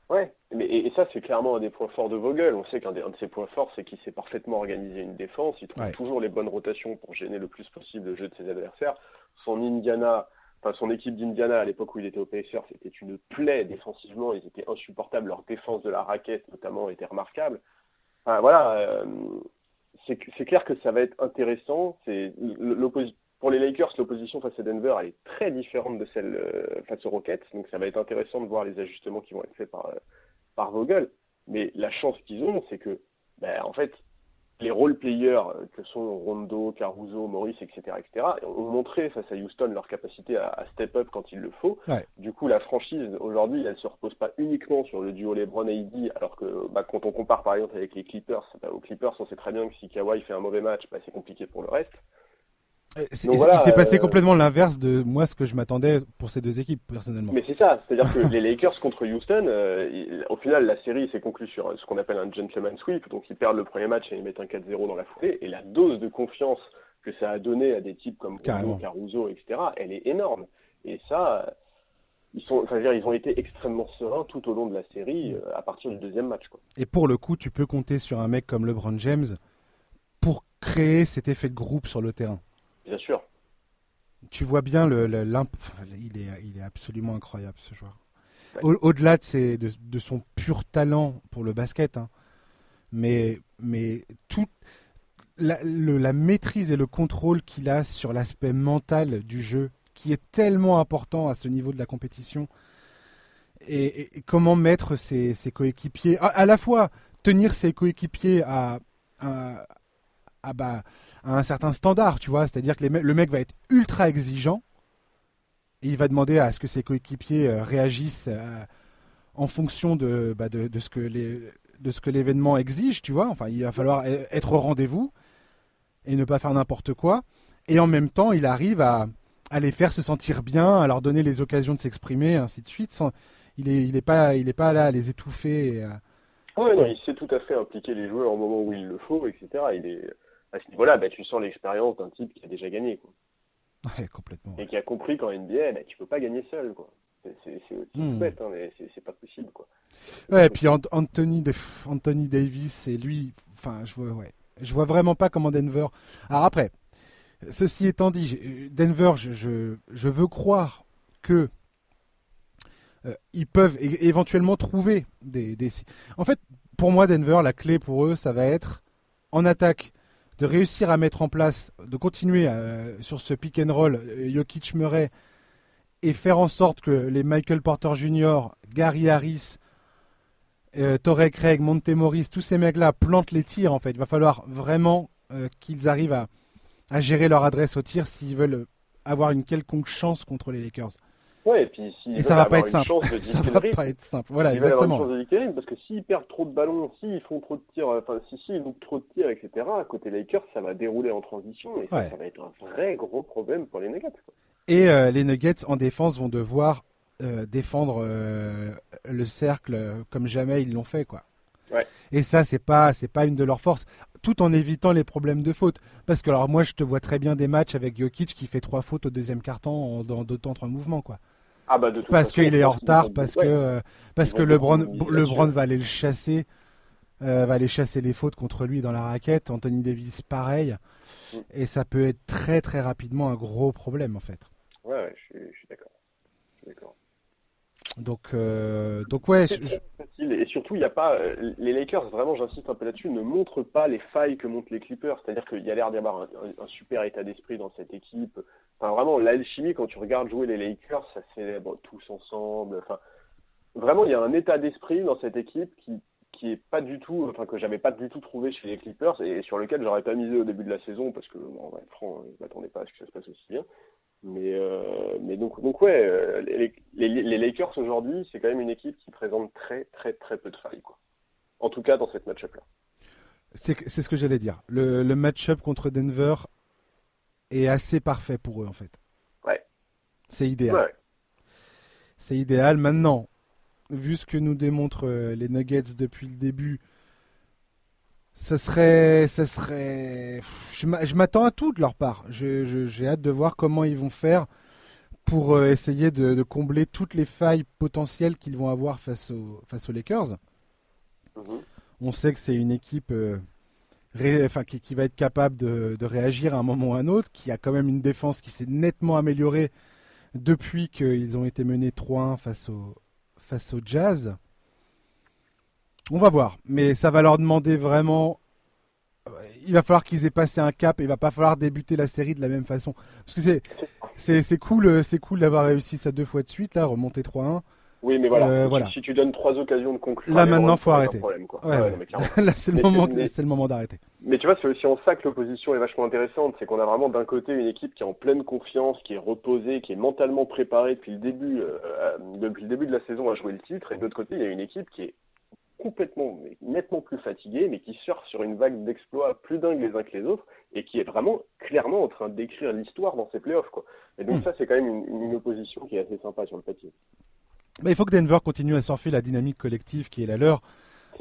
B: Ouais, mais, et, ça, c'est clairement un des points forts de Vogel. On sait qu'un de ses points forts, c'est qu'il sait parfaitement organiser une défense. Il trouve toujours les bonnes rotations pour gêner le plus possible le jeu de ses adversaires. Son Indiana. Enfin, son équipe d'Indiana à l'époque où il était au PSR, c'était une plaie défensivement. Ils étaient insupportables. Leur défense de la raquette, notamment, était remarquable voilà, euh, c'est clair que ça va être intéressant. C'est pour les Lakers, l'opposition face à Denver est très différente de celle euh, face aux Rockets, donc ça va être intéressant de voir les ajustements qui vont être faits par, euh, par Vogel. Mais la chance qu'ils ont, c'est que, ben, en fait, les role players que sont Rondo, Caruso, Maurice, etc., etc., ont montré face à Houston leur capacité à, step up quand il le faut. Du coup, la franchise aujourd'hui, elle se repose pas uniquement sur le duo LeBron et alors que bah, quand on compare par exemple avec les Clippers, bah, aux Clippers, on sait très bien que si Kawhi fait un mauvais match, bah, c'est compliqué pour le reste.
A: Euh, il s'est passé euh, complètement l'inverse de moi ce que je m'attendais pour ces deux équipes personnellement.
B: Mais c'est ça, c'est-à-dire que les Lakers contre Houston, euh, au final la série s'est conclue sur ce qu'on appelle un gentleman sweep, donc ils perdent le premier match et ils mettent un 4-0 dans la foulée, et la dose de confiance que ça a donné à des types comme Caruso, etc., elle est énorme. Et ça, ils, sont, enfin, dire, ils ont été extrêmement sereins tout au long de la série à partir du deuxième match. Quoi.
A: Et pour le coup, tu peux compter sur un mec comme LeBron James pour créer cet effet de groupe sur le terrain.
B: Bien sûr.
A: Tu vois bien le, il est il est absolument incroyable ce joueur. Au-delà de, de, son pur talent pour le basket, hein, mais mais toute la, la maîtrise et le contrôle qu'il a sur l'aspect mental du jeu, qui est tellement important à ce niveau de la compétition, et, comment mettre ses, ses coéquipiers, à, la fois tenir ses coéquipiers à, à, à bah, à un certain standard, tu vois. C'est-à-dire que le mec va être ultra exigeant et il va demander à ce que ses coéquipiers euh, réagissent euh, en fonction bah, de, ce que l'événement exige, tu vois. Enfin, il va falloir e-, être au rendez-vous et ne pas faire n'importe quoi. Et en même temps, il arrive à, à, les faire se sentir bien, à leur donner les occasions de s'exprimer, ainsi de suite. Il n'est est pas, là à les étouffer.
B: Oui, non, il sait tout à fait impliquer les joueurs au moment où il le faut, etc. Il est, à ce niveau-là, bah, tu sens l'expérience d'un type qui a déjà gagné. Quoi.
A: Ouais, complètement.
B: Et qui a compris qu'en NBA, bah, tu peux pas gagner seul. Quoi. C'est, aussi hmm. bête, hein, mais c'est, pas possible. Quoi.
A: Ouais, et puis Anthony, Anthony Davis, et lui, enfin, je vois, ouais, je vois vraiment pas comment Denver. Alors après, ceci étant dit, Denver, je, je, je veux croire que euh, ils peuvent éventuellement trouver des, des. En fait, pour moi, Denver, la clé pour eux, ça va être en attaque de réussir à mettre en place, de continuer euh, sur ce pick and roll euh, Jokic Murray et faire en sorte que les Michael Porter Jr., Gary Harris, euh, Torrey Craig, Montemoris, tous ces mecs-là plantent les tirs en fait. Il va falloir vraiment qu'ils arrivent à, gérer leur adresse au tir s'ils veulent avoir une quelconque chance contre les Lakers.
B: Ouais, et puis
A: et ça va pas être simple. ça va pas être simple. Voilà, exactement.
B: parce que s'ils perdent trop de ballons, s'ils font trop de tirs, enfin si si ils trop de tirs, etc. À côté Lakers, ça va dérouler en transition et ça, va être un vrai gros problème pour les Nuggets.
A: Et euh, les Nuggets en défense vont devoir euh, défendre euh, le cercle comme jamais ils l'ont fait, quoi.
B: Ouais.
A: Et ça, c'est pas, c'est pas une de leurs forces, tout en évitant les problèmes de faute. Parce que alors moi, je te vois très bien des matchs avec Jokic qui fait trois fautes au deuxième carton dans deux temps trois mouvements, quoi.
B: Ah bah,
A: parce qu'il est en retard, parce que parce que LeBron, LeBron va aller le chasser, euh, va aller chasser les fautes contre lui dans la raquette. Anthony Davis, pareil. Mm. Et ça peut être très très rapidement un gros problème en fait.
B: Ouais, ouais je suis.
A: Donc, euh, donc ouais.
B: Et surtout, il n'y a pas. Euh, les Lakers, vraiment, j'insiste un peu là-dessus, ne montrent pas les failles que montrent les Clippers. C'est-à-dire qu'il y a l'air d'y avoir un, super état d'esprit dans cette équipe. Enfin, vraiment, l'alchimie, quand tu regardes jouer les Lakers, ça célèbre tous ensemble. Enfin, vraiment, il y a un état d'esprit dans cette équipe qui, qui est pas du tout, enfin, que j'avais pas du tout trouvé chez les Clippers et sur lequel j'aurais pas misé au début de la saison parce que, va être franc, je m'attendais pas à ce que ça se passe aussi bien. Mais, euh, mais donc, donc ouais, euh, les, les, Lakers aujourd'hui, c'est quand même une équipe qui présente très, très, très peu de failles, quoi. En tout cas, dans cette match-up-là.
A: C'est ce que j'allais dire. Le, le match-up contre Denver est assez parfait pour eux, en fait.
B: Ouais.
A: C'est idéal. C'est idéal. Maintenant, vu ce que nous démontrent euh, les Nuggets depuis le début, ça serait, ça serait. Je m'attends à tout de leur part. J'ai hâte de voir comment ils vont faire pour euh, essayer de, combler toutes les failles potentielles qu'ils vont avoir face, face aux Lakers. Mhm. On sait que c'est une équipe euh, enfin, qui, va être capable de, réagir à un moment ou à un autre, qui a quand même une défense qui s'est nettement améliorée depuis qu'ils ont été menés 3-1 face au, face au Jazz. On va voir, mais ça va leur demander vraiment. Euh, il va falloir qu'ils aient passé un cap et il va pas falloir débuter la série de la même façon. Parce que c'est c'est cool, euh, c'est cool d'avoir réussi ça deux fois de suite là, remonter 3-1.
B: Oui, mais voilà.
A: Euh,
B: si,
A: voilà.
B: si tu donnes trois occasions de conclure,
A: Là, maintenant, faut arrêter.
B: problème, quoi.
A: Ouais,
B: Ouais,
A: ouais.
B: non, mais clairement.
A: Là, c'est le
B: Mais
A: moment,
B: c'est- mais-
A: c'est le moment d'arrêter.
B: Mais tu vois, c'est aussi en ça que l'opposition est vachement intéressante. C'est qu'on a vraiment d'un côté une équipe qui est en pleine confiance, qui est reposée, qui est mentalement préparée depuis le début, euh, depuis le début de la saison à jouer le titre. Et de l'autre côté, il y a une équipe qui est complètement, mais nettement plus fatiguée, mais qui surfe sur une vague d'exploits plus dingues les uns que les autres, et qui est vraiment clairement en train d'écrire l'histoire dans ses playoffs. Quoi. Et donc
A: Mm.
B: ça, c'est quand même une, une opposition qui est assez sympa sur le papier.
A: Mais il faut que Denver continue à surfer la dynamique collective qui est la leur.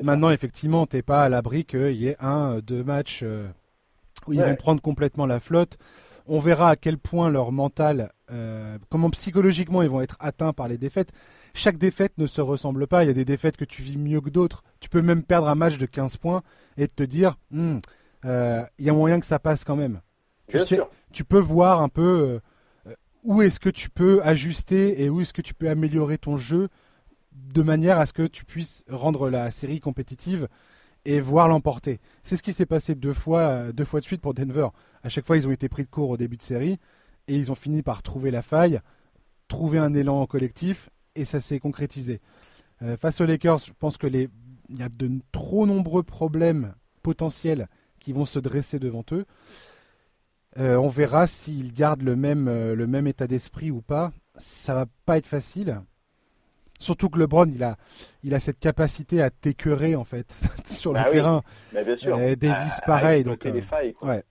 A: Maintenant, effectivement, t'es pas à l'abri qu'il y ait un, deux matchs euh, où ils
B: Ouais.
A: vont prendre complètement la flotte. On verra à quel point leur mental, euh, comment psychologiquement ils vont être atteints par les défaites. Chaque défaite ne se ressemble pas. Il y a des défaites que tu vis mieux que d'autres. Tu peux même perdre un match de 15 points et te dire, Hmm, euh, il y a moyen que ça passe quand même. Tu
B: Bien
A: sais,
B: sûr.
A: tu peux voir un peu euh, euh, où est-ce que tu peux ajuster et où est-ce que tu peux améliorer ton jeu de manière à ce que tu puisses rendre la série compétitive et voir l'emporter. C'est ce qui s'est passé deux fois, euh, deux fois de suite pour Denver. À chaque fois, ils ont été pris de court au début de série et ils ont fini par trouver la faille, trouver un élan collectif et ça s'est concrétisé. Euh, face aux Lakers, je pense que les il y a de trop nombreux problèmes potentiels qui vont se dresser devant eux. Euh, on verra s'ils gardent le même, euh, le même état d'esprit ou pas. Ça va pas être facile. Surtout que LeBron, il a, il a cette capacité à t'écœurer en fait sur
B: Bah
A: le
B: oui.
A: terrain.
B: Mais bien sûr.
A: Davis,
B: À-
A: pareil, donc, euh,
B: failles.
A: Ouais.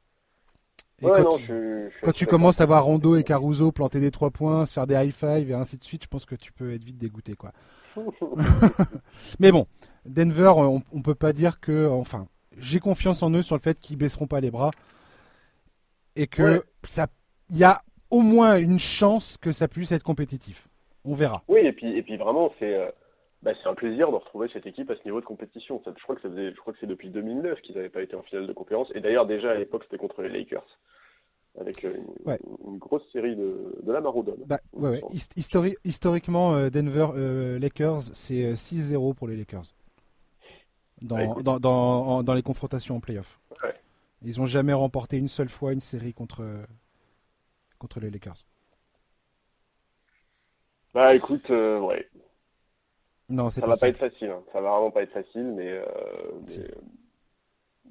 A: Et
B: Ouais,
A: quand,
B: non,
A: tu,
B: je- je-
A: quand
B: je
A: tu
B: suis
A: commences à voir Rondo et Caruso planter des trois points, se faire des high five et ainsi de suite, je pense que tu peux être vite dégoûté quoi. Mais bon, Denver, on, on peut pas dire que, enfin, j'ai confiance en eux sur le fait qu'ils baisseront pas les bras et que
B: Ouais.
A: ça, il y a au moins une chance que ça puisse être compétitif. On verra.
B: Oui, et puis, et puis vraiment, c'est euh, bah, c'est un plaisir de retrouver cette équipe à ce niveau de compétition. Ça, je crois que ça faisait, je crois que c'est depuis 2009 qu'ils n'avaient pas été en finale de conférence. Et d'ailleurs, déjà à l'époque, c'était contre les Lakers, avec euh, une,
A: Ouais.
B: une grosse série de, de la Maroudonne.
A: Bah, ouais, ouais. Histori- historiquement, euh, Denver euh, Lakers, c'est euh, 6-0 pour les Lakers. Dans,
B: écoute.
A: dans, dans, en- dans les confrontations en playoff. Ils ont jamais remporté une seule fois une série contre, contre les Lakers.
B: Bah écoute, euh, ouais,
A: Non,
B: ça
A: pas
B: va pas être facile. hein. Ça va vraiment pas être facile, mais, euh, mais,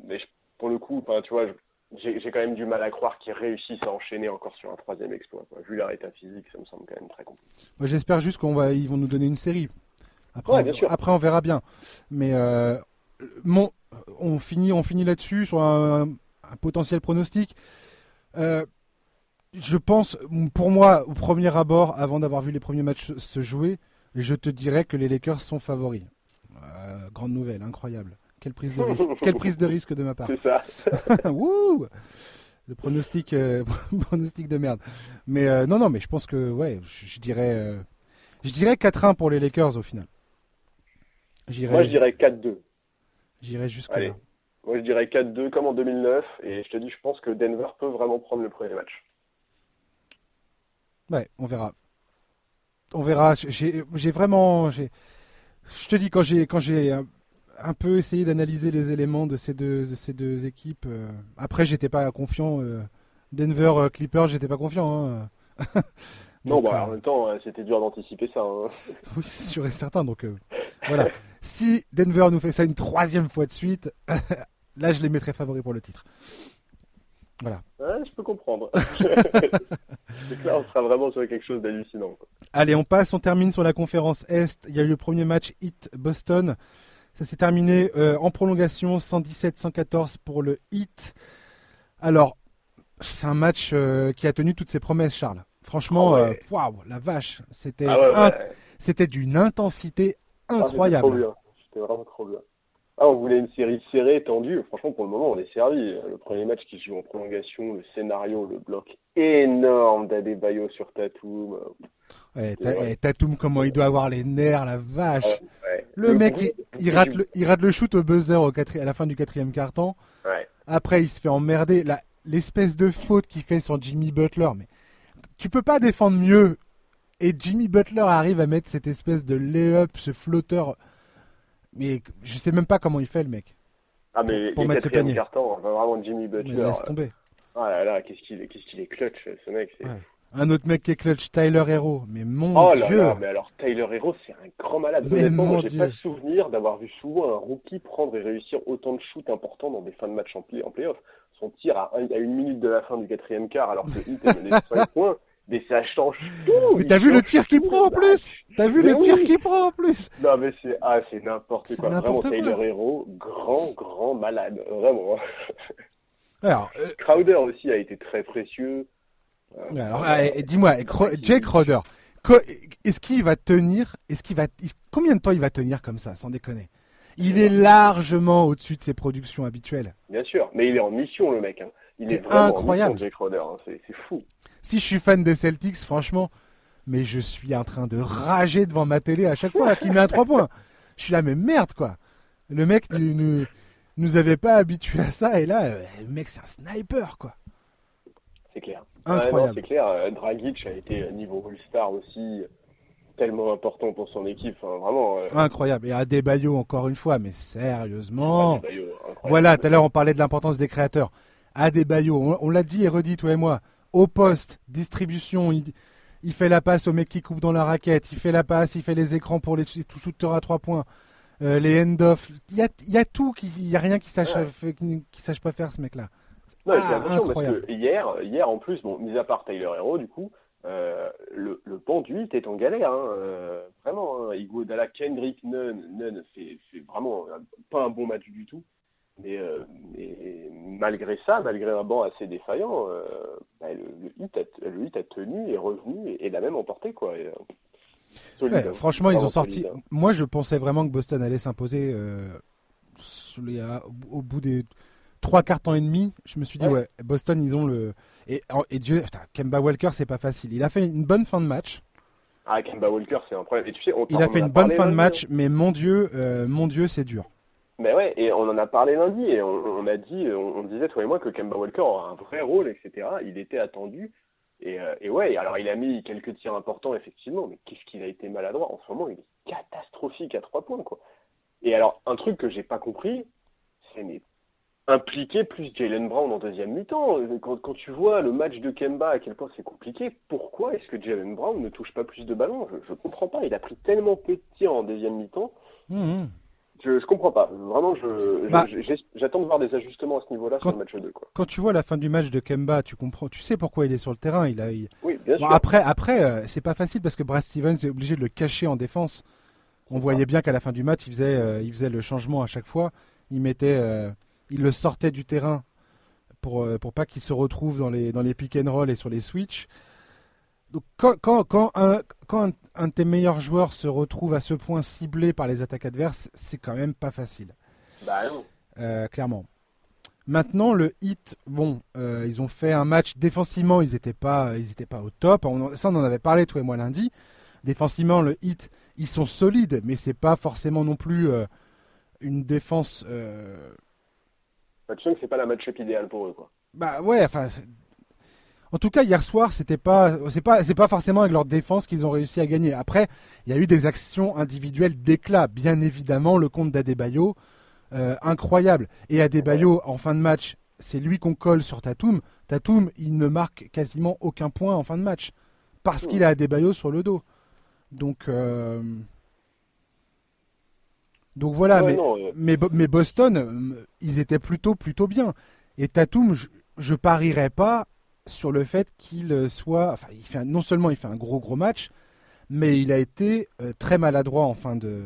B: mais je- pour le coup, tu vois, je- j'ai quand même du mal à croire qu'ils réussissent à enchaîner encore sur un troisième exploit. quoi. Vu leur état physique, ça me semble quand même très compliqué.
A: Moi, j'espère juste qu'on va, ils vont nous donner une série. Après,
B: Ouais,
A: on,
B: sûr.
A: après on verra bien. Mais euh, mon, on finit, on finit là-dessus sur un, un potentiel pronostic. Euh, je pense, pour moi, au premier abord, avant d'avoir vu les premiers matchs se- se jouer, je te dirais que les Lakers sont favoris. Euh, grande nouvelle, incroyable. Quelle prise de risque, quelle prise de risque de ma part.
B: C'est ça.
A: Wouh le pronostic, euh, pronostic de merde. Mais euh, non, non, mais je pense que ouais, je, je dirais, euh, je dirais 4-1 pour les Lakers au final.
B: Moi, je dirais 4-2.
A: j'irai jusque
B: Allez.
A: là.
B: Moi, je dirais 4-2 comme en 2009. Et je te dis, je pense que Denver peut vraiment prendre le premier match.
A: Ouais, on verra. On verra. J'ai, vraiment, je te dis quand j'ai un, peu essayé d'analyser les éléments de ces deux, de ces deux équipes. euh, après, j'étais pas confiant. euh, Denver euh, Clippers, j'étais pas confiant. hein.
B: Non, bah,
A: euh,
B: en même temps, c'était dur d'anticiper ça. hein.
A: Oui, c'est sûr et certain. Donc euh, voilà. Si Denver nous fait ça une troisième fois de suite, là je les mettrais favoris pour le titre. Voilà.
B: Ouais, je peux comprendre. c'est clair, on sera vraiment sur quelque chose d'hallucinant.
A: Allez, on passe, on termine sur la conférence Est. Il y a eu le premier match Heat Boston. Ça s'est terminé euh, en prolongation 117-114 pour le Heat. Alors, c'est un match euh, qui a tenu toutes ses promesses, Charles. Franchement,
B: Ah
A: euh,
B: ouais.
A: waouh, la vache, c'était
B: Ah ouais,
A: c'était d'une intensité
B: Ah, c'était
A: incroyable.
B: trop bien. C'était vraiment trop bien. Ah, on voulait une série serrée, tendue. Franchement, pour le moment, on est servi. Le premier match qui se joue en prolongation, le scénario, le bloc énorme d'Adebayo sur Tatum.
A: Ouais,
B: Et
A: Ta-
B: ouais.
A: Tatum, comment il doit avoir les nerfs, la vache.
B: Ouais.
A: Le mec, il, il rate le, il rate le shoot au buzzer au à la fin du quatrième.
B: Ouais.
A: Après, il se fait emmerder. L'espèce de faute qu'il fait sur Jimmy Butler, mais tu peux pas défendre mieux. Et Jimmy Butler arrive à mettre cette espèce de lay-up, ce flotteur. Mais je sais même pas comment il fait, le mec.
B: Ah, mais
A: pour
B: les
A: mettre ce
B: quatrièmes
A: panier.
B: cartons, enfin, vraiment Jimmy
A: Mais
B: Butler.
A: laisse tomber.
B: Ah là là, qu'est-ce qu'il est, qu'est-ce qu'il est clutch, ce mec.
A: Ouais. Un autre mec qui est clutch, Tyler Hero. Mais mon
B: oh là
A: dieu.
B: là, mais alors Tyler Hero, c'est un grand malade.
A: Mais
B: moi, j'ai pas souvenir d'avoir vu souvent un rookie prendre et réussir autant de shoots importants dans des fins de match en, play, en playoff. Son tir à, un- à une minute de la fin du quatrième quart, alors que Heat est mené de 5 points, mais ça change tout.
A: Mais t'as vu le tir qu'il prend en
B: bah,
A: plus T'as vu
B: Mais
A: le tir
B: oui.
A: qu'il prend en plus
B: Non mais c'est ah c'est n'importe quoi. Vraiment
A: n'importe quoi.
B: Tyler Hero, grand grand malade, vraiment.
A: Alors, euh,
B: Crowder aussi a été très précieux. Euh,
A: alors et dis-moi, Jake co- est-ce qu'il va tenir Est-ce qu'il va Combien de temps il va tenir comme ça, sans déconner? Il est largement au-dessus de ses productions habituelles.
B: Bien sûr, mais il est en mission le mec. hein. Il
A: C'est
B: est vraiment
A: incroyable.
B: en mission, Jake Crowder. hein. C'est fou.
A: Si je suis fan des Celtics, franchement, mais je suis en train de rager devant ma télé à chaque fois qu'il met un 3 points. Je suis là, mais merde quoi. Le mec nous, nous, nous avait pas habitués à ça et là, euh, le mec c'est un sniper quoi.
B: C'est clair.
A: Incroyable.
B: C'est clair. euh, Dragic a été euh, niveau All-Star aussi tellement important pour son équipe. Enfin, vraiment. euh,
A: Incroyable. Et Adebayo encore une fois, mais sérieusement.
B: Adebayo.
A: Voilà, tout à l'heure on parlait de l'importance des créateurs. Adebayo, on, on l'a dit et redit toi et moi. Au poste, distribution, il, il fait la passe au mec qui coupe dans la raquette, il fait la passe, il fait les écrans pour les shooters à trois points, euh, les end-off. Il y a, il y a tout, il y a rien qui sache,
B: Ouais.
A: fait- qui, qui sache pas faire ce mec-là.
B: Non,
A: Ah, incroyable.
B: parce que hier, hier en plus, bon, mis à part Tyler Hero, du coup, euh, le, le banc du 8 est en galère, hein, euh, vraiment. Hein, Iguodala, Kendrick, Nunn, Nunn fait, fait vraiment pas un bon match du tout. Mais, euh, mais malgré ça, malgré un banc assez défaillant, euh, bah, le, le, hit a, le hit a tenu, est revenu et, et l'a même emporté, quoi. Et, euh, solide,
A: Ouais,
B: hein.
A: franchement, ils ont sorti.
B: hein.
A: Moi, je pensais vraiment que Boston allait s'imposer au bout des trois quarts temps et demi. Je me suis dit, ouais,
B: Ouais.
A: Boston, ils ont le. Et, et Dieu, putain, Kemba Walker, c'est pas facile. Il a fait une bonne fin de match.
B: Ah, Kemba Walker, c'est un problème. Et tu sais, on,
A: Il a fait une bonne fin de match, mais mon Dieu, mon Dieu, c'est dur.
B: Mais ouais, et on en a parlé lundi, et on, a dit, on, on disait, toi et moi, que Kemba Walker aura un vrai rôle, etc. Il était attendu. Et, euh, et ouais, alors il a mis quelques tirs importants, effectivement, mais qu'est-ce qu'il a été maladroit? En ce moment, il est catastrophique à trois points, quoi. Et alors, un truc que j'ai pas compris, c'est impliquer plus Jalen Brown en deuxième mi-temps. Quand, quand tu vois le match de Kemba, à quel point c'est compliqué, pourquoi est-ce que Jalen Brown ne touche pas plus de ballons? Je, je comprends pas. Il a pris tellement peu de tirs en deuxième mi-temps.
A: Mhm.
B: Je, je comprends pas. Vraiment, je,
A: Bah.
B: j'attends de voir des ajustements à ce niveau-là
A: Quand-
B: sur le match 2. Quoi.
A: Quand tu vois la fin du match de Kemba, tu comprends, tu sais pourquoi il est sur le terrain. Il a, il-
B: Oui, bien
A: Bon,
B: sûr.
A: après, après, euh, c'est pas facile parce que Brad Stevens est obligé de le cacher en défense. On voyait bien qu'à la fin du match, il faisait, euh, il faisait le changement à chaque fois. Il mettait, euh, il le sortait du terrain pour pour pas qu'il se retrouve dans les dans les pick and roll et sur les switch. Donc quand quand quand un quand un, un de tes meilleurs joueurs se retrouve à ce point ciblé par les attaques adverses, c'est quand même pas facile.
B: Bah non.
A: Euh, clairement. Maintenant, le hit, bon, euh, ils ont fait un match défensivement, ils n'étaient pas, ils étaient pas au top. On ça, on en avait parlé toi et moi lundi. Défensivement, le hit, ils sont solides, mais c'est pas forcément non plus euh, une défense. euh,
B: Bah, tu sens que c'est pas la match-up idéale pour eux. Quoi.
A: Bah ouais, enfin. En tout cas, hier soir, c'était pas, c'est pas, c'est pas forcément avec leur défense qu'ils ont réussi à gagner. Après, il y a eu des actions individuelles d'éclat, bien évidemment. Le compte d'Adebayo, euh, incroyable. Et Adebayo, en fin de match, c'est lui qu'on colle sur Tatum. Tatum, il ne marque quasiment aucun point en fin de match parce qu'il a Adebayo sur le dos. Donc, euh, donc voilà.
B: Ouais,
A: mais
B: non, euh,
A: mais, Bo- mais Boston, ils étaient plutôt plutôt bien. Et Tatum, je, je parierais pas sur le fait qu'il euh, soit. Enfin, il fait un- non seulement il fait un gros gros match, mais il a été euh, très maladroit en fin de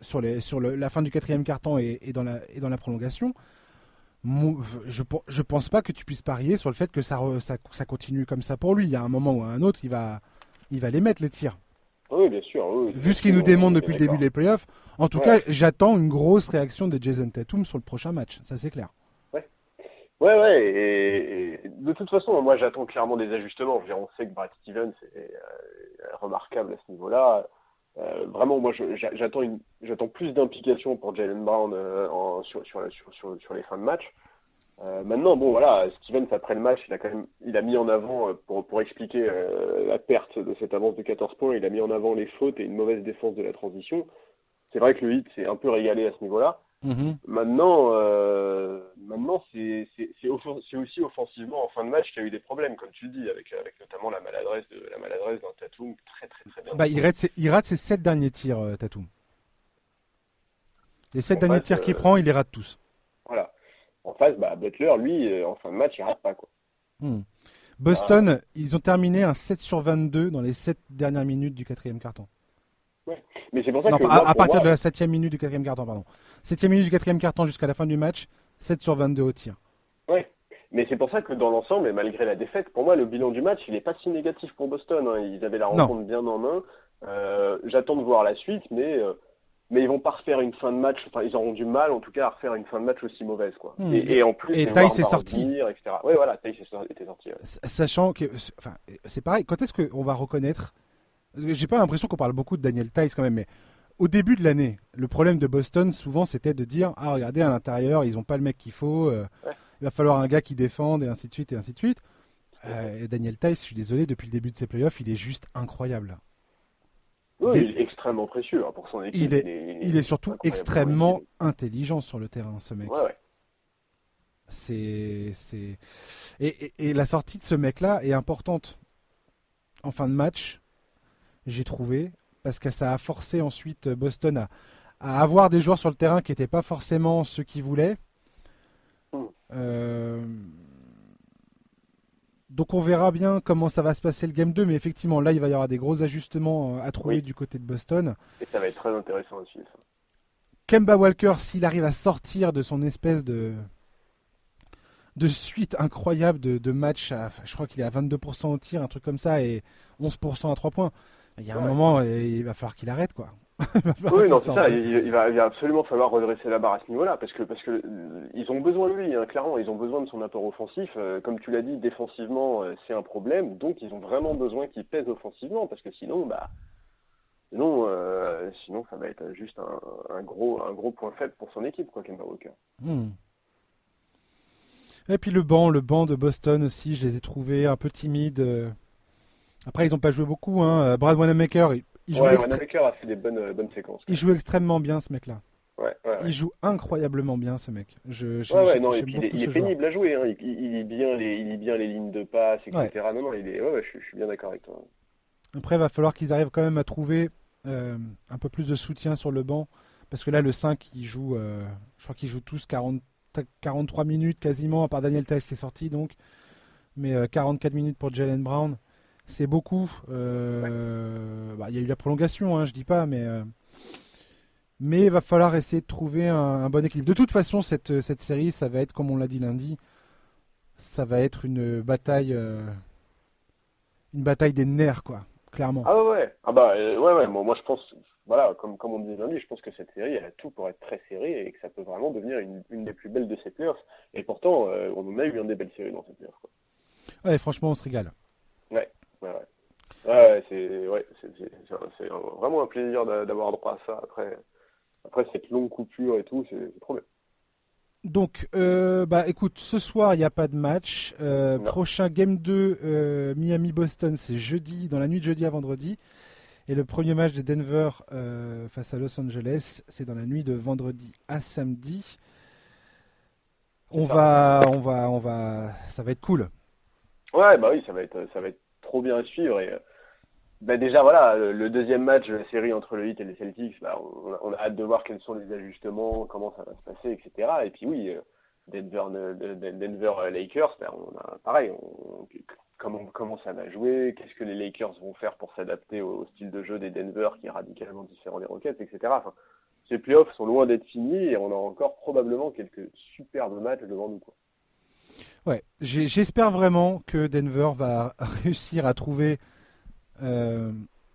A: sur les sur le- la fin du quatrième quart-temps et, et dans la et dans la prolongation. Je, je pense pas que tu puisses parier sur le fait que ça, re- ça, ça continue comme ça pour lui. Il y a un moment ou un autre, il va, il va les mettre les tirs.
B: oui, bien sûr. oui,
A: Vu ce qu'il nous
B: on
A: démontre depuis le début des playoffs, en tout
B: Ouais.
A: cas, j'attends une grosse réaction de Jason Tatum sur le prochain match. Ça, c'est clair.
B: Ouais, ouais, et, et de toute façon, moi j'attends clairement des ajustements. On sait que Brad Stevens est euh, remarquable à ce niveau-là. Euh, vraiment, moi j'attends j'attends plus d'implication pour Jalen Brown euh, sur, sur, sur, sur les fins de match. Euh, maintenant, bon voilà, Stevens après le match, il a quand même, il a mis en avant euh, pour, pour expliquer euh, la perte de cette avance de 14 points, il a mis en avant les fautes et une mauvaise défense de la transition. C'est vrai que le hit s'est un peu régalé à ce niveau-là.
A: Mhm.
B: Maintenant, euh, maintenant, c'est aussi offensivement en fin de match qu'il y a eu des problèmes, comme tu le dis, avec, avec notamment la maladresse de la maladresse d'un Tatum très très très bien.
A: Bah, il, rate ses, il rate ses 7 derniers tirs, euh, Tatum. Les 7 derniers tirs qu'il prend, il les rate tous.
B: Voilà. En face, bah, Butler, lui, en fin de match, il rate pas. quoi.
A: Hmm. Boston, ils ont terminé un 7 sur 22 dans les 7 dernières minutes du quatrième carton.
B: Ouais. Mais c'est pour ça que.
A: à, partir de la 7 minute du quatrième carton, pardon. 7 minute du quatrième carton jusqu'à la fin du match, 7 sur 22 au tir.
B: Ouais. Mais c'est pour ça que dans l'ensemble, et malgré la défaite, pour moi, le bilan du match, il n'est pas si négatif pour Boston. Hein. Ils avaient la rencontre bien en main. Euh, J'attends de voir la suite, mais euh, mais ils vont pas refaire une fin de match. Enfin, ils auront du mal, en tout cas, à refaire une fin de match aussi mauvaise, quoi.
A: Hmm.
B: Et, en plus,
A: et Taï s'est sorti.
B: Etc. Oui, voilà, Taï était sorti.
A: Sachant que, enfin, c'est pareil. Quand est-ce qu'on va reconnaître J'ai pas l'impression qu'on parle beaucoup de Daniel Tice quand même, mais au début de l'année, le problème de Boston, souvent, c'était de dire ah regardez à l'intérieur, ils ont pas le mec qu'il faut. Euh, il va falloir un gars qui défende et ainsi de suite et ainsi de suite. Euh, et Daniel Tice, je suis désolé, depuis le début de ses playoffs, il est juste incroyable.
B: Oui, il est extrêmement précieux hein, pour son équipe.
A: Il est, il est, surtout extrêmement intelligent sur le terrain, ce mec.
B: Ouais, ouais.
A: C'est, c'est... Et, et, la sortie de ce mec-là est importante en fin de match, j'ai trouvé, parce que ça a forcé ensuite Boston à, à avoir des joueurs sur le terrain qui n'étaient pas forcément ceux qu'ils voulaient.
B: Hmm.
A: Euh, donc on verra bien comment ça va se passer le game 2, mais effectivement là il va y avoir des gros ajustements euh, à trouver du côté de Boston.
B: Et ça va être très intéressant aussi. Ça.
A: Kemba Walker, s'il arrive à sortir de son espèce de de suite incroyable de, de match, je crois qu'il est à 22% au tir, un truc comme ça, et 11% à 3 points. Il y a un moment, il va falloir qu'il arrête quoi.
B: oui, non, c'est ça. Il, va, absolument falloir redresser la barre à ce niveau-là parce que parce que euh, ils ont besoin de lui. Hein, clairement, ils ont besoin de son apport offensif. Euh, comme tu l'as dit, défensivement, euh, c'est un problème. Donc, ils ont vraiment besoin qu'il pèse offensivement parce que sinon, bah, sinon, sinon, ça va être juste un, gros un gros point faible pour son équipe, quoi, Kemba Walker.
A: Hmm. Et puis le banc, le banc de Boston aussi, je les ai trouvés un peu timides. Après, ils n'ont pas joué beaucoup. Hein. Brad Wanamaker,
B: il joue, a fait des bonnes, euh, bonnes séquences.
A: Il joue extrêmement bien ce mec-là.
B: Ouais,
A: il joue incroyablement bien ce mec. Je,
B: non, et puis il est, pénible à jouer. Hein. Il, il, lit bien les, il bien les lignes de passe, etc. Non, non, il est, ouais, je, suis bien d'accord avec toi.
A: Après, il va falloir qu'ils arrivent quand même à trouver euh, un peu plus de soutien sur le banc. Parce que là, le 5, il joue, euh, je crois qu'ils jouent tous 40, 43 minutes quasiment, à part Daniel Tice qui est sorti donc. Mais 44 minutes pour Jalen Brown c'est beaucoup. Euh, bah, il y a eu la prolongation, hein, je dis pas, mais euh, mais il va falloir essayer de trouver un, bon équilibre. De toute façon, cette, cette série, ça va être, comme on l'a dit lundi, ça va être une bataille, euh, une bataille des nerfs, quoi, clairement.
B: Ah ouais, ah bah ouais, ouais. Moi, je pense, voilà, comme comme on disait lundi, je pense que cette série, elle a tout pour être très serrée et que ça peut vraiment devenir une, une des plus belles de ces playoffs. Et pourtant, on en a eu une des belles séries dans cette playoffs. Quoi.
A: Ouais, franchement, on se régale.
B: Ouais ouais, ouais. c'est ouais, vraiment un plaisir d'avoir droit à ça après, après cette longue coupure et tout, c'est trop bien.
A: Donc, euh, bah écoute, ce soir il n'y a pas de match. Euh, prochain game 2 euh, Miami-Boston, c'est jeudi, dans la nuit de jeudi à vendredi. Et le premier match de Denver face à Los Angeles, c'est dans la nuit de vendredi à samedi. On va, on va, on va, ça va être cool.
B: Ouais, bah oui, ça va être, ça va être trop bien à suivre. Et, bah déjà, voilà, le deuxième match de la série entre le Heat et les Celtics, bah, on, a hâte de voir quels sont les ajustements, comment ça va se passer, etc. Et puis oui, euh, Denver, Denver euh, Lakers, bah, on a, pareil, comment, comment ça va jouer, qu'est-ce que les Lakers vont faire pour s'adapter au, style de jeu des Denver qui est radicalement différent des Rockets, etc. Ces playoffs sont loin d'être finis et on a encore probablement quelques superbes matchs devant nous.
A: Ouais, j'espère vraiment que Denver va réussir à trouver euh,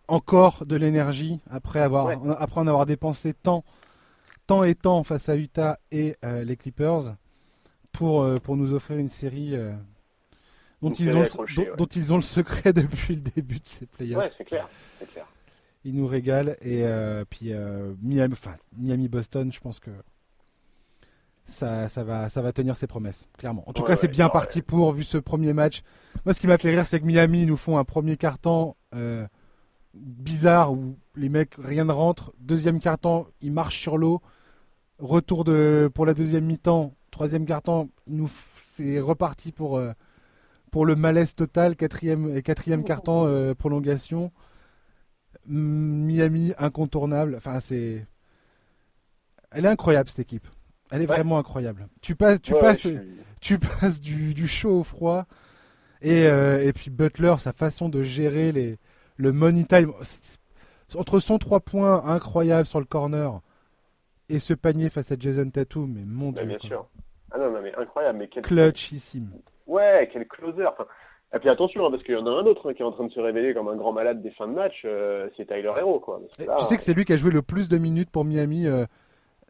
A: encore de l'énergie après avoir après en avoir dépensé tant, tant et tant face à Utah et euh, les Clippers pour, euh, pour nous offrir une série dont, ils ont, dont, ils ont le secret depuis le début de ces playoffs.
B: Ouais, c'est clair, clair.
A: Ils nous régalent et puis Miami, enfin, Miami Boston, je pense que ça, ça, va, ça va tenir ses promesses, clairement. En tout cas, c'est bien parti pour, vu ce premier match. Moi, ce qui m'a fait rire, c'est que Miami nous font un premier carton euh, bizarre où les mecs, rien ne rentre. Deuxième carton, ils marchent sur l'eau. Retour de, pour la deuxième mi-temps, Troisième carton, nous c'est reparti pour, euh, pour le malaise total. Quatrième, et quatrième carton, euh, prolongation. Miami incontournable. Enfin, c'est. Elle est incroyable cette équipe. Elle est vraiment incroyable. Tu passes, tu passes, tu passes du, du, chaud au froid. Et, euh, et puis Butler, sa façon de gérer les, le money time. Entre son 3 points incroyable sur le corner et ce panier face à Jason Tatum, mais mon dieu.
B: Bien sûr. Ah non, mais incroyable. Mais quel...
A: Clutchissime.
B: Ouais, quel closer. et puis attention, hein, parce qu'il y en a un autre hein, qui est en train de se révéler comme un grand malade des fins de match, euh, c'est Tyler Hero. Quoi.
A: tu sais que c'est lui qui a joué le plus de minutes pour Miami euh,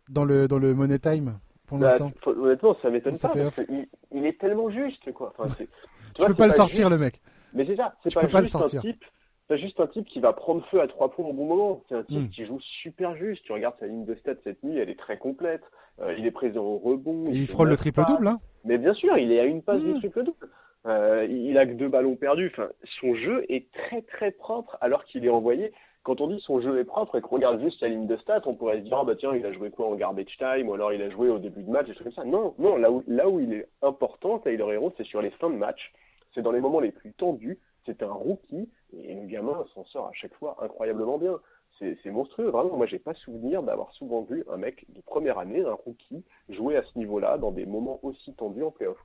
A: dans, le, dans le Money Time pour bah, l'instant.
B: Honnêtement, ça m'étonne pas. Parce il, il, est tellement juste. Quoi. Enfin,
A: tu, peux pas, le sortir, le mec.
B: Mais c'est ça, c'est pas, pas juste un type c'est juste un type qui va prendre feu à trois points au bon moment. C'est un type hmm. qui joue super juste. Tu regardes sa ligne de stats cette nuit, elle est très complète. Euh, il est présent au rebond.
A: il, frôle le triple-double, hein
B: Mais bien sûr, il est à une passe du hmm. triple-double. Euh, il a que deux ballons perdus. Enfin, son jeu est très très propre alors qu'il est envoyé. Quand on dit son jeu est propre et qu'on regarde juste sa ligne de stats, on pourrait se dire oh, bah tiens, il a joué quoi en garbage time ou alors il a joué au début de match, des trucs comme ça. Non, non, là où, là où il est important, Taylor Hero, c'est sur les fins de match. C'est dans les moments les plus tendus. C'est un rookie et le gamin s'en sort à chaque fois incroyablement bien. C'est monstrueux, vraiment. Moi, j'ai pas souvenir d'avoir souvent vu un mec de première année, un rookie, jouer à ce niveau-là dans des moments aussi tendus en playoff.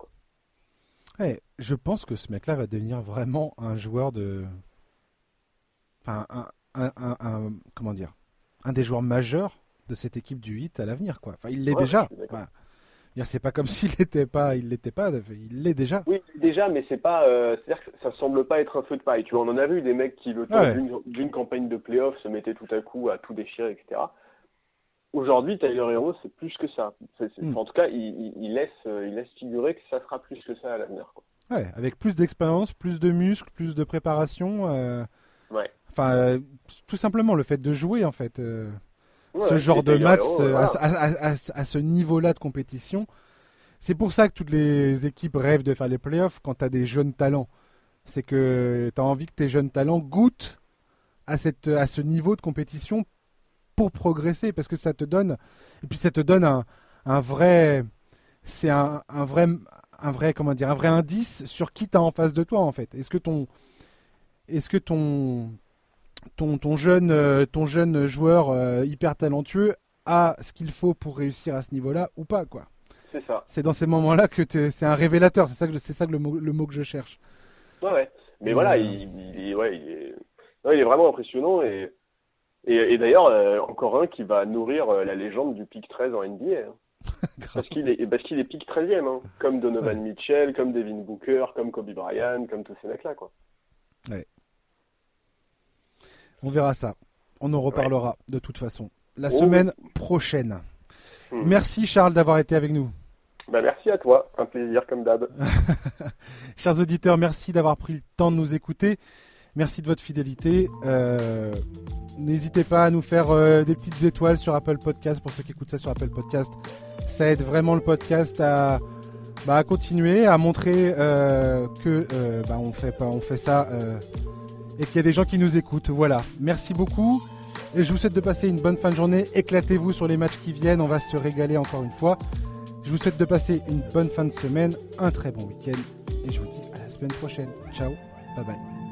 A: Ouais, je pense que ce mec-là va devenir vraiment un joueur de. Enfin, un, un, un, comment dire Un des joueurs majeurs de cette équipe du 8 à l'avenir, quoi. Enfin, il l'est déjà. C'est pas comme s'il l'était pas, il l'était pas, il l'est déjà.
B: Oui, déjà, mais c'est pas, euh, c'est-à-dire que ça semble pas être un feu de paille. Tu vois, on en a vu des mecs qui, le temps d'une campagne de playoff, se mettaient tout à coup à tout déchirer, etc. Aujourd'hui, Tyler Hero, c'est plus que ça. Hmm. En tout cas, il, laisse, euh, il laisse figurer que ça sera plus que ça à l'avenir.
A: Ouais, avec plus d'expérience, plus de muscles, plus de préparation. Euh, ouais. Enfin, tout simplement le fait de jouer, en fait ce genre de match euh, à, ce niveau-là de compétition. C'est pour ça que toutes les équipes rêvent de faire les playoffs quand tu as des jeunes talents. C'est que tu as envie que tes jeunes talents goûtent à, cette, à ce niveau de compétition pour progresser parce que ça te donne et puis ça te donne un, un vrai c'est un, un, vrai un vrai comment dire un vrai indice sur qui tu as en face de toi en fait. Est-ce que ton est-ce que ton ton, ton, jeune, euh, ton jeune joueur euh, hyper talentueux a ce qu'il faut pour réussir à ce niveau-là ou pas quoi?
B: C'est ça.
A: C'est dans ces moments-là que c'est un révélateur. C'est ça que c'est ça le mot, le mot que je cherche.
B: Ouais, ouais. Mais voilà, euh, il, il, ouais, il, est, il est vraiment impressionnant et et, d'ailleurs encore un qui va nourrir la légende du pic 13 en NBA. Hein. parce qu'il est parce qu'il est pic 13e, hein. comme Donovan Mitchell, comme Devin Booker, comme Kobe Bryant, comme tous ces mecs là quoi.
A: Ouais. On verra ça. On en reparlera de toute façon. La oh. semaine prochaine. Hmm. Merci Charles d'avoir été avec nous.
B: Bah, merci à toi, un plaisir comme d'hab.
A: Chers auditeurs, merci d'avoir pris le temps de nous écouter. Merci de votre fidélité. Euh, n'hésitez pas à nous faire euh, des petites étoiles sur Apple Podcast pour ceux qui écoutent ça sur Apple Podcast. Ça aide vraiment le podcast à, bah, continuer, à montrer euh, que bah, on fait pas, on fait ça et qu'il y a des gens qui nous écoutent. Voilà. Merci beaucoup. Et je vous souhaite de passer une bonne fin de journée. Éclatez-vous sur les matchs qui viennent. On va se régaler encore une fois. Je vous souhaite de passer une bonne fin de semaine, un très bon week-end. Et je vous dis à la semaine prochaine. Ciao. Bye bye.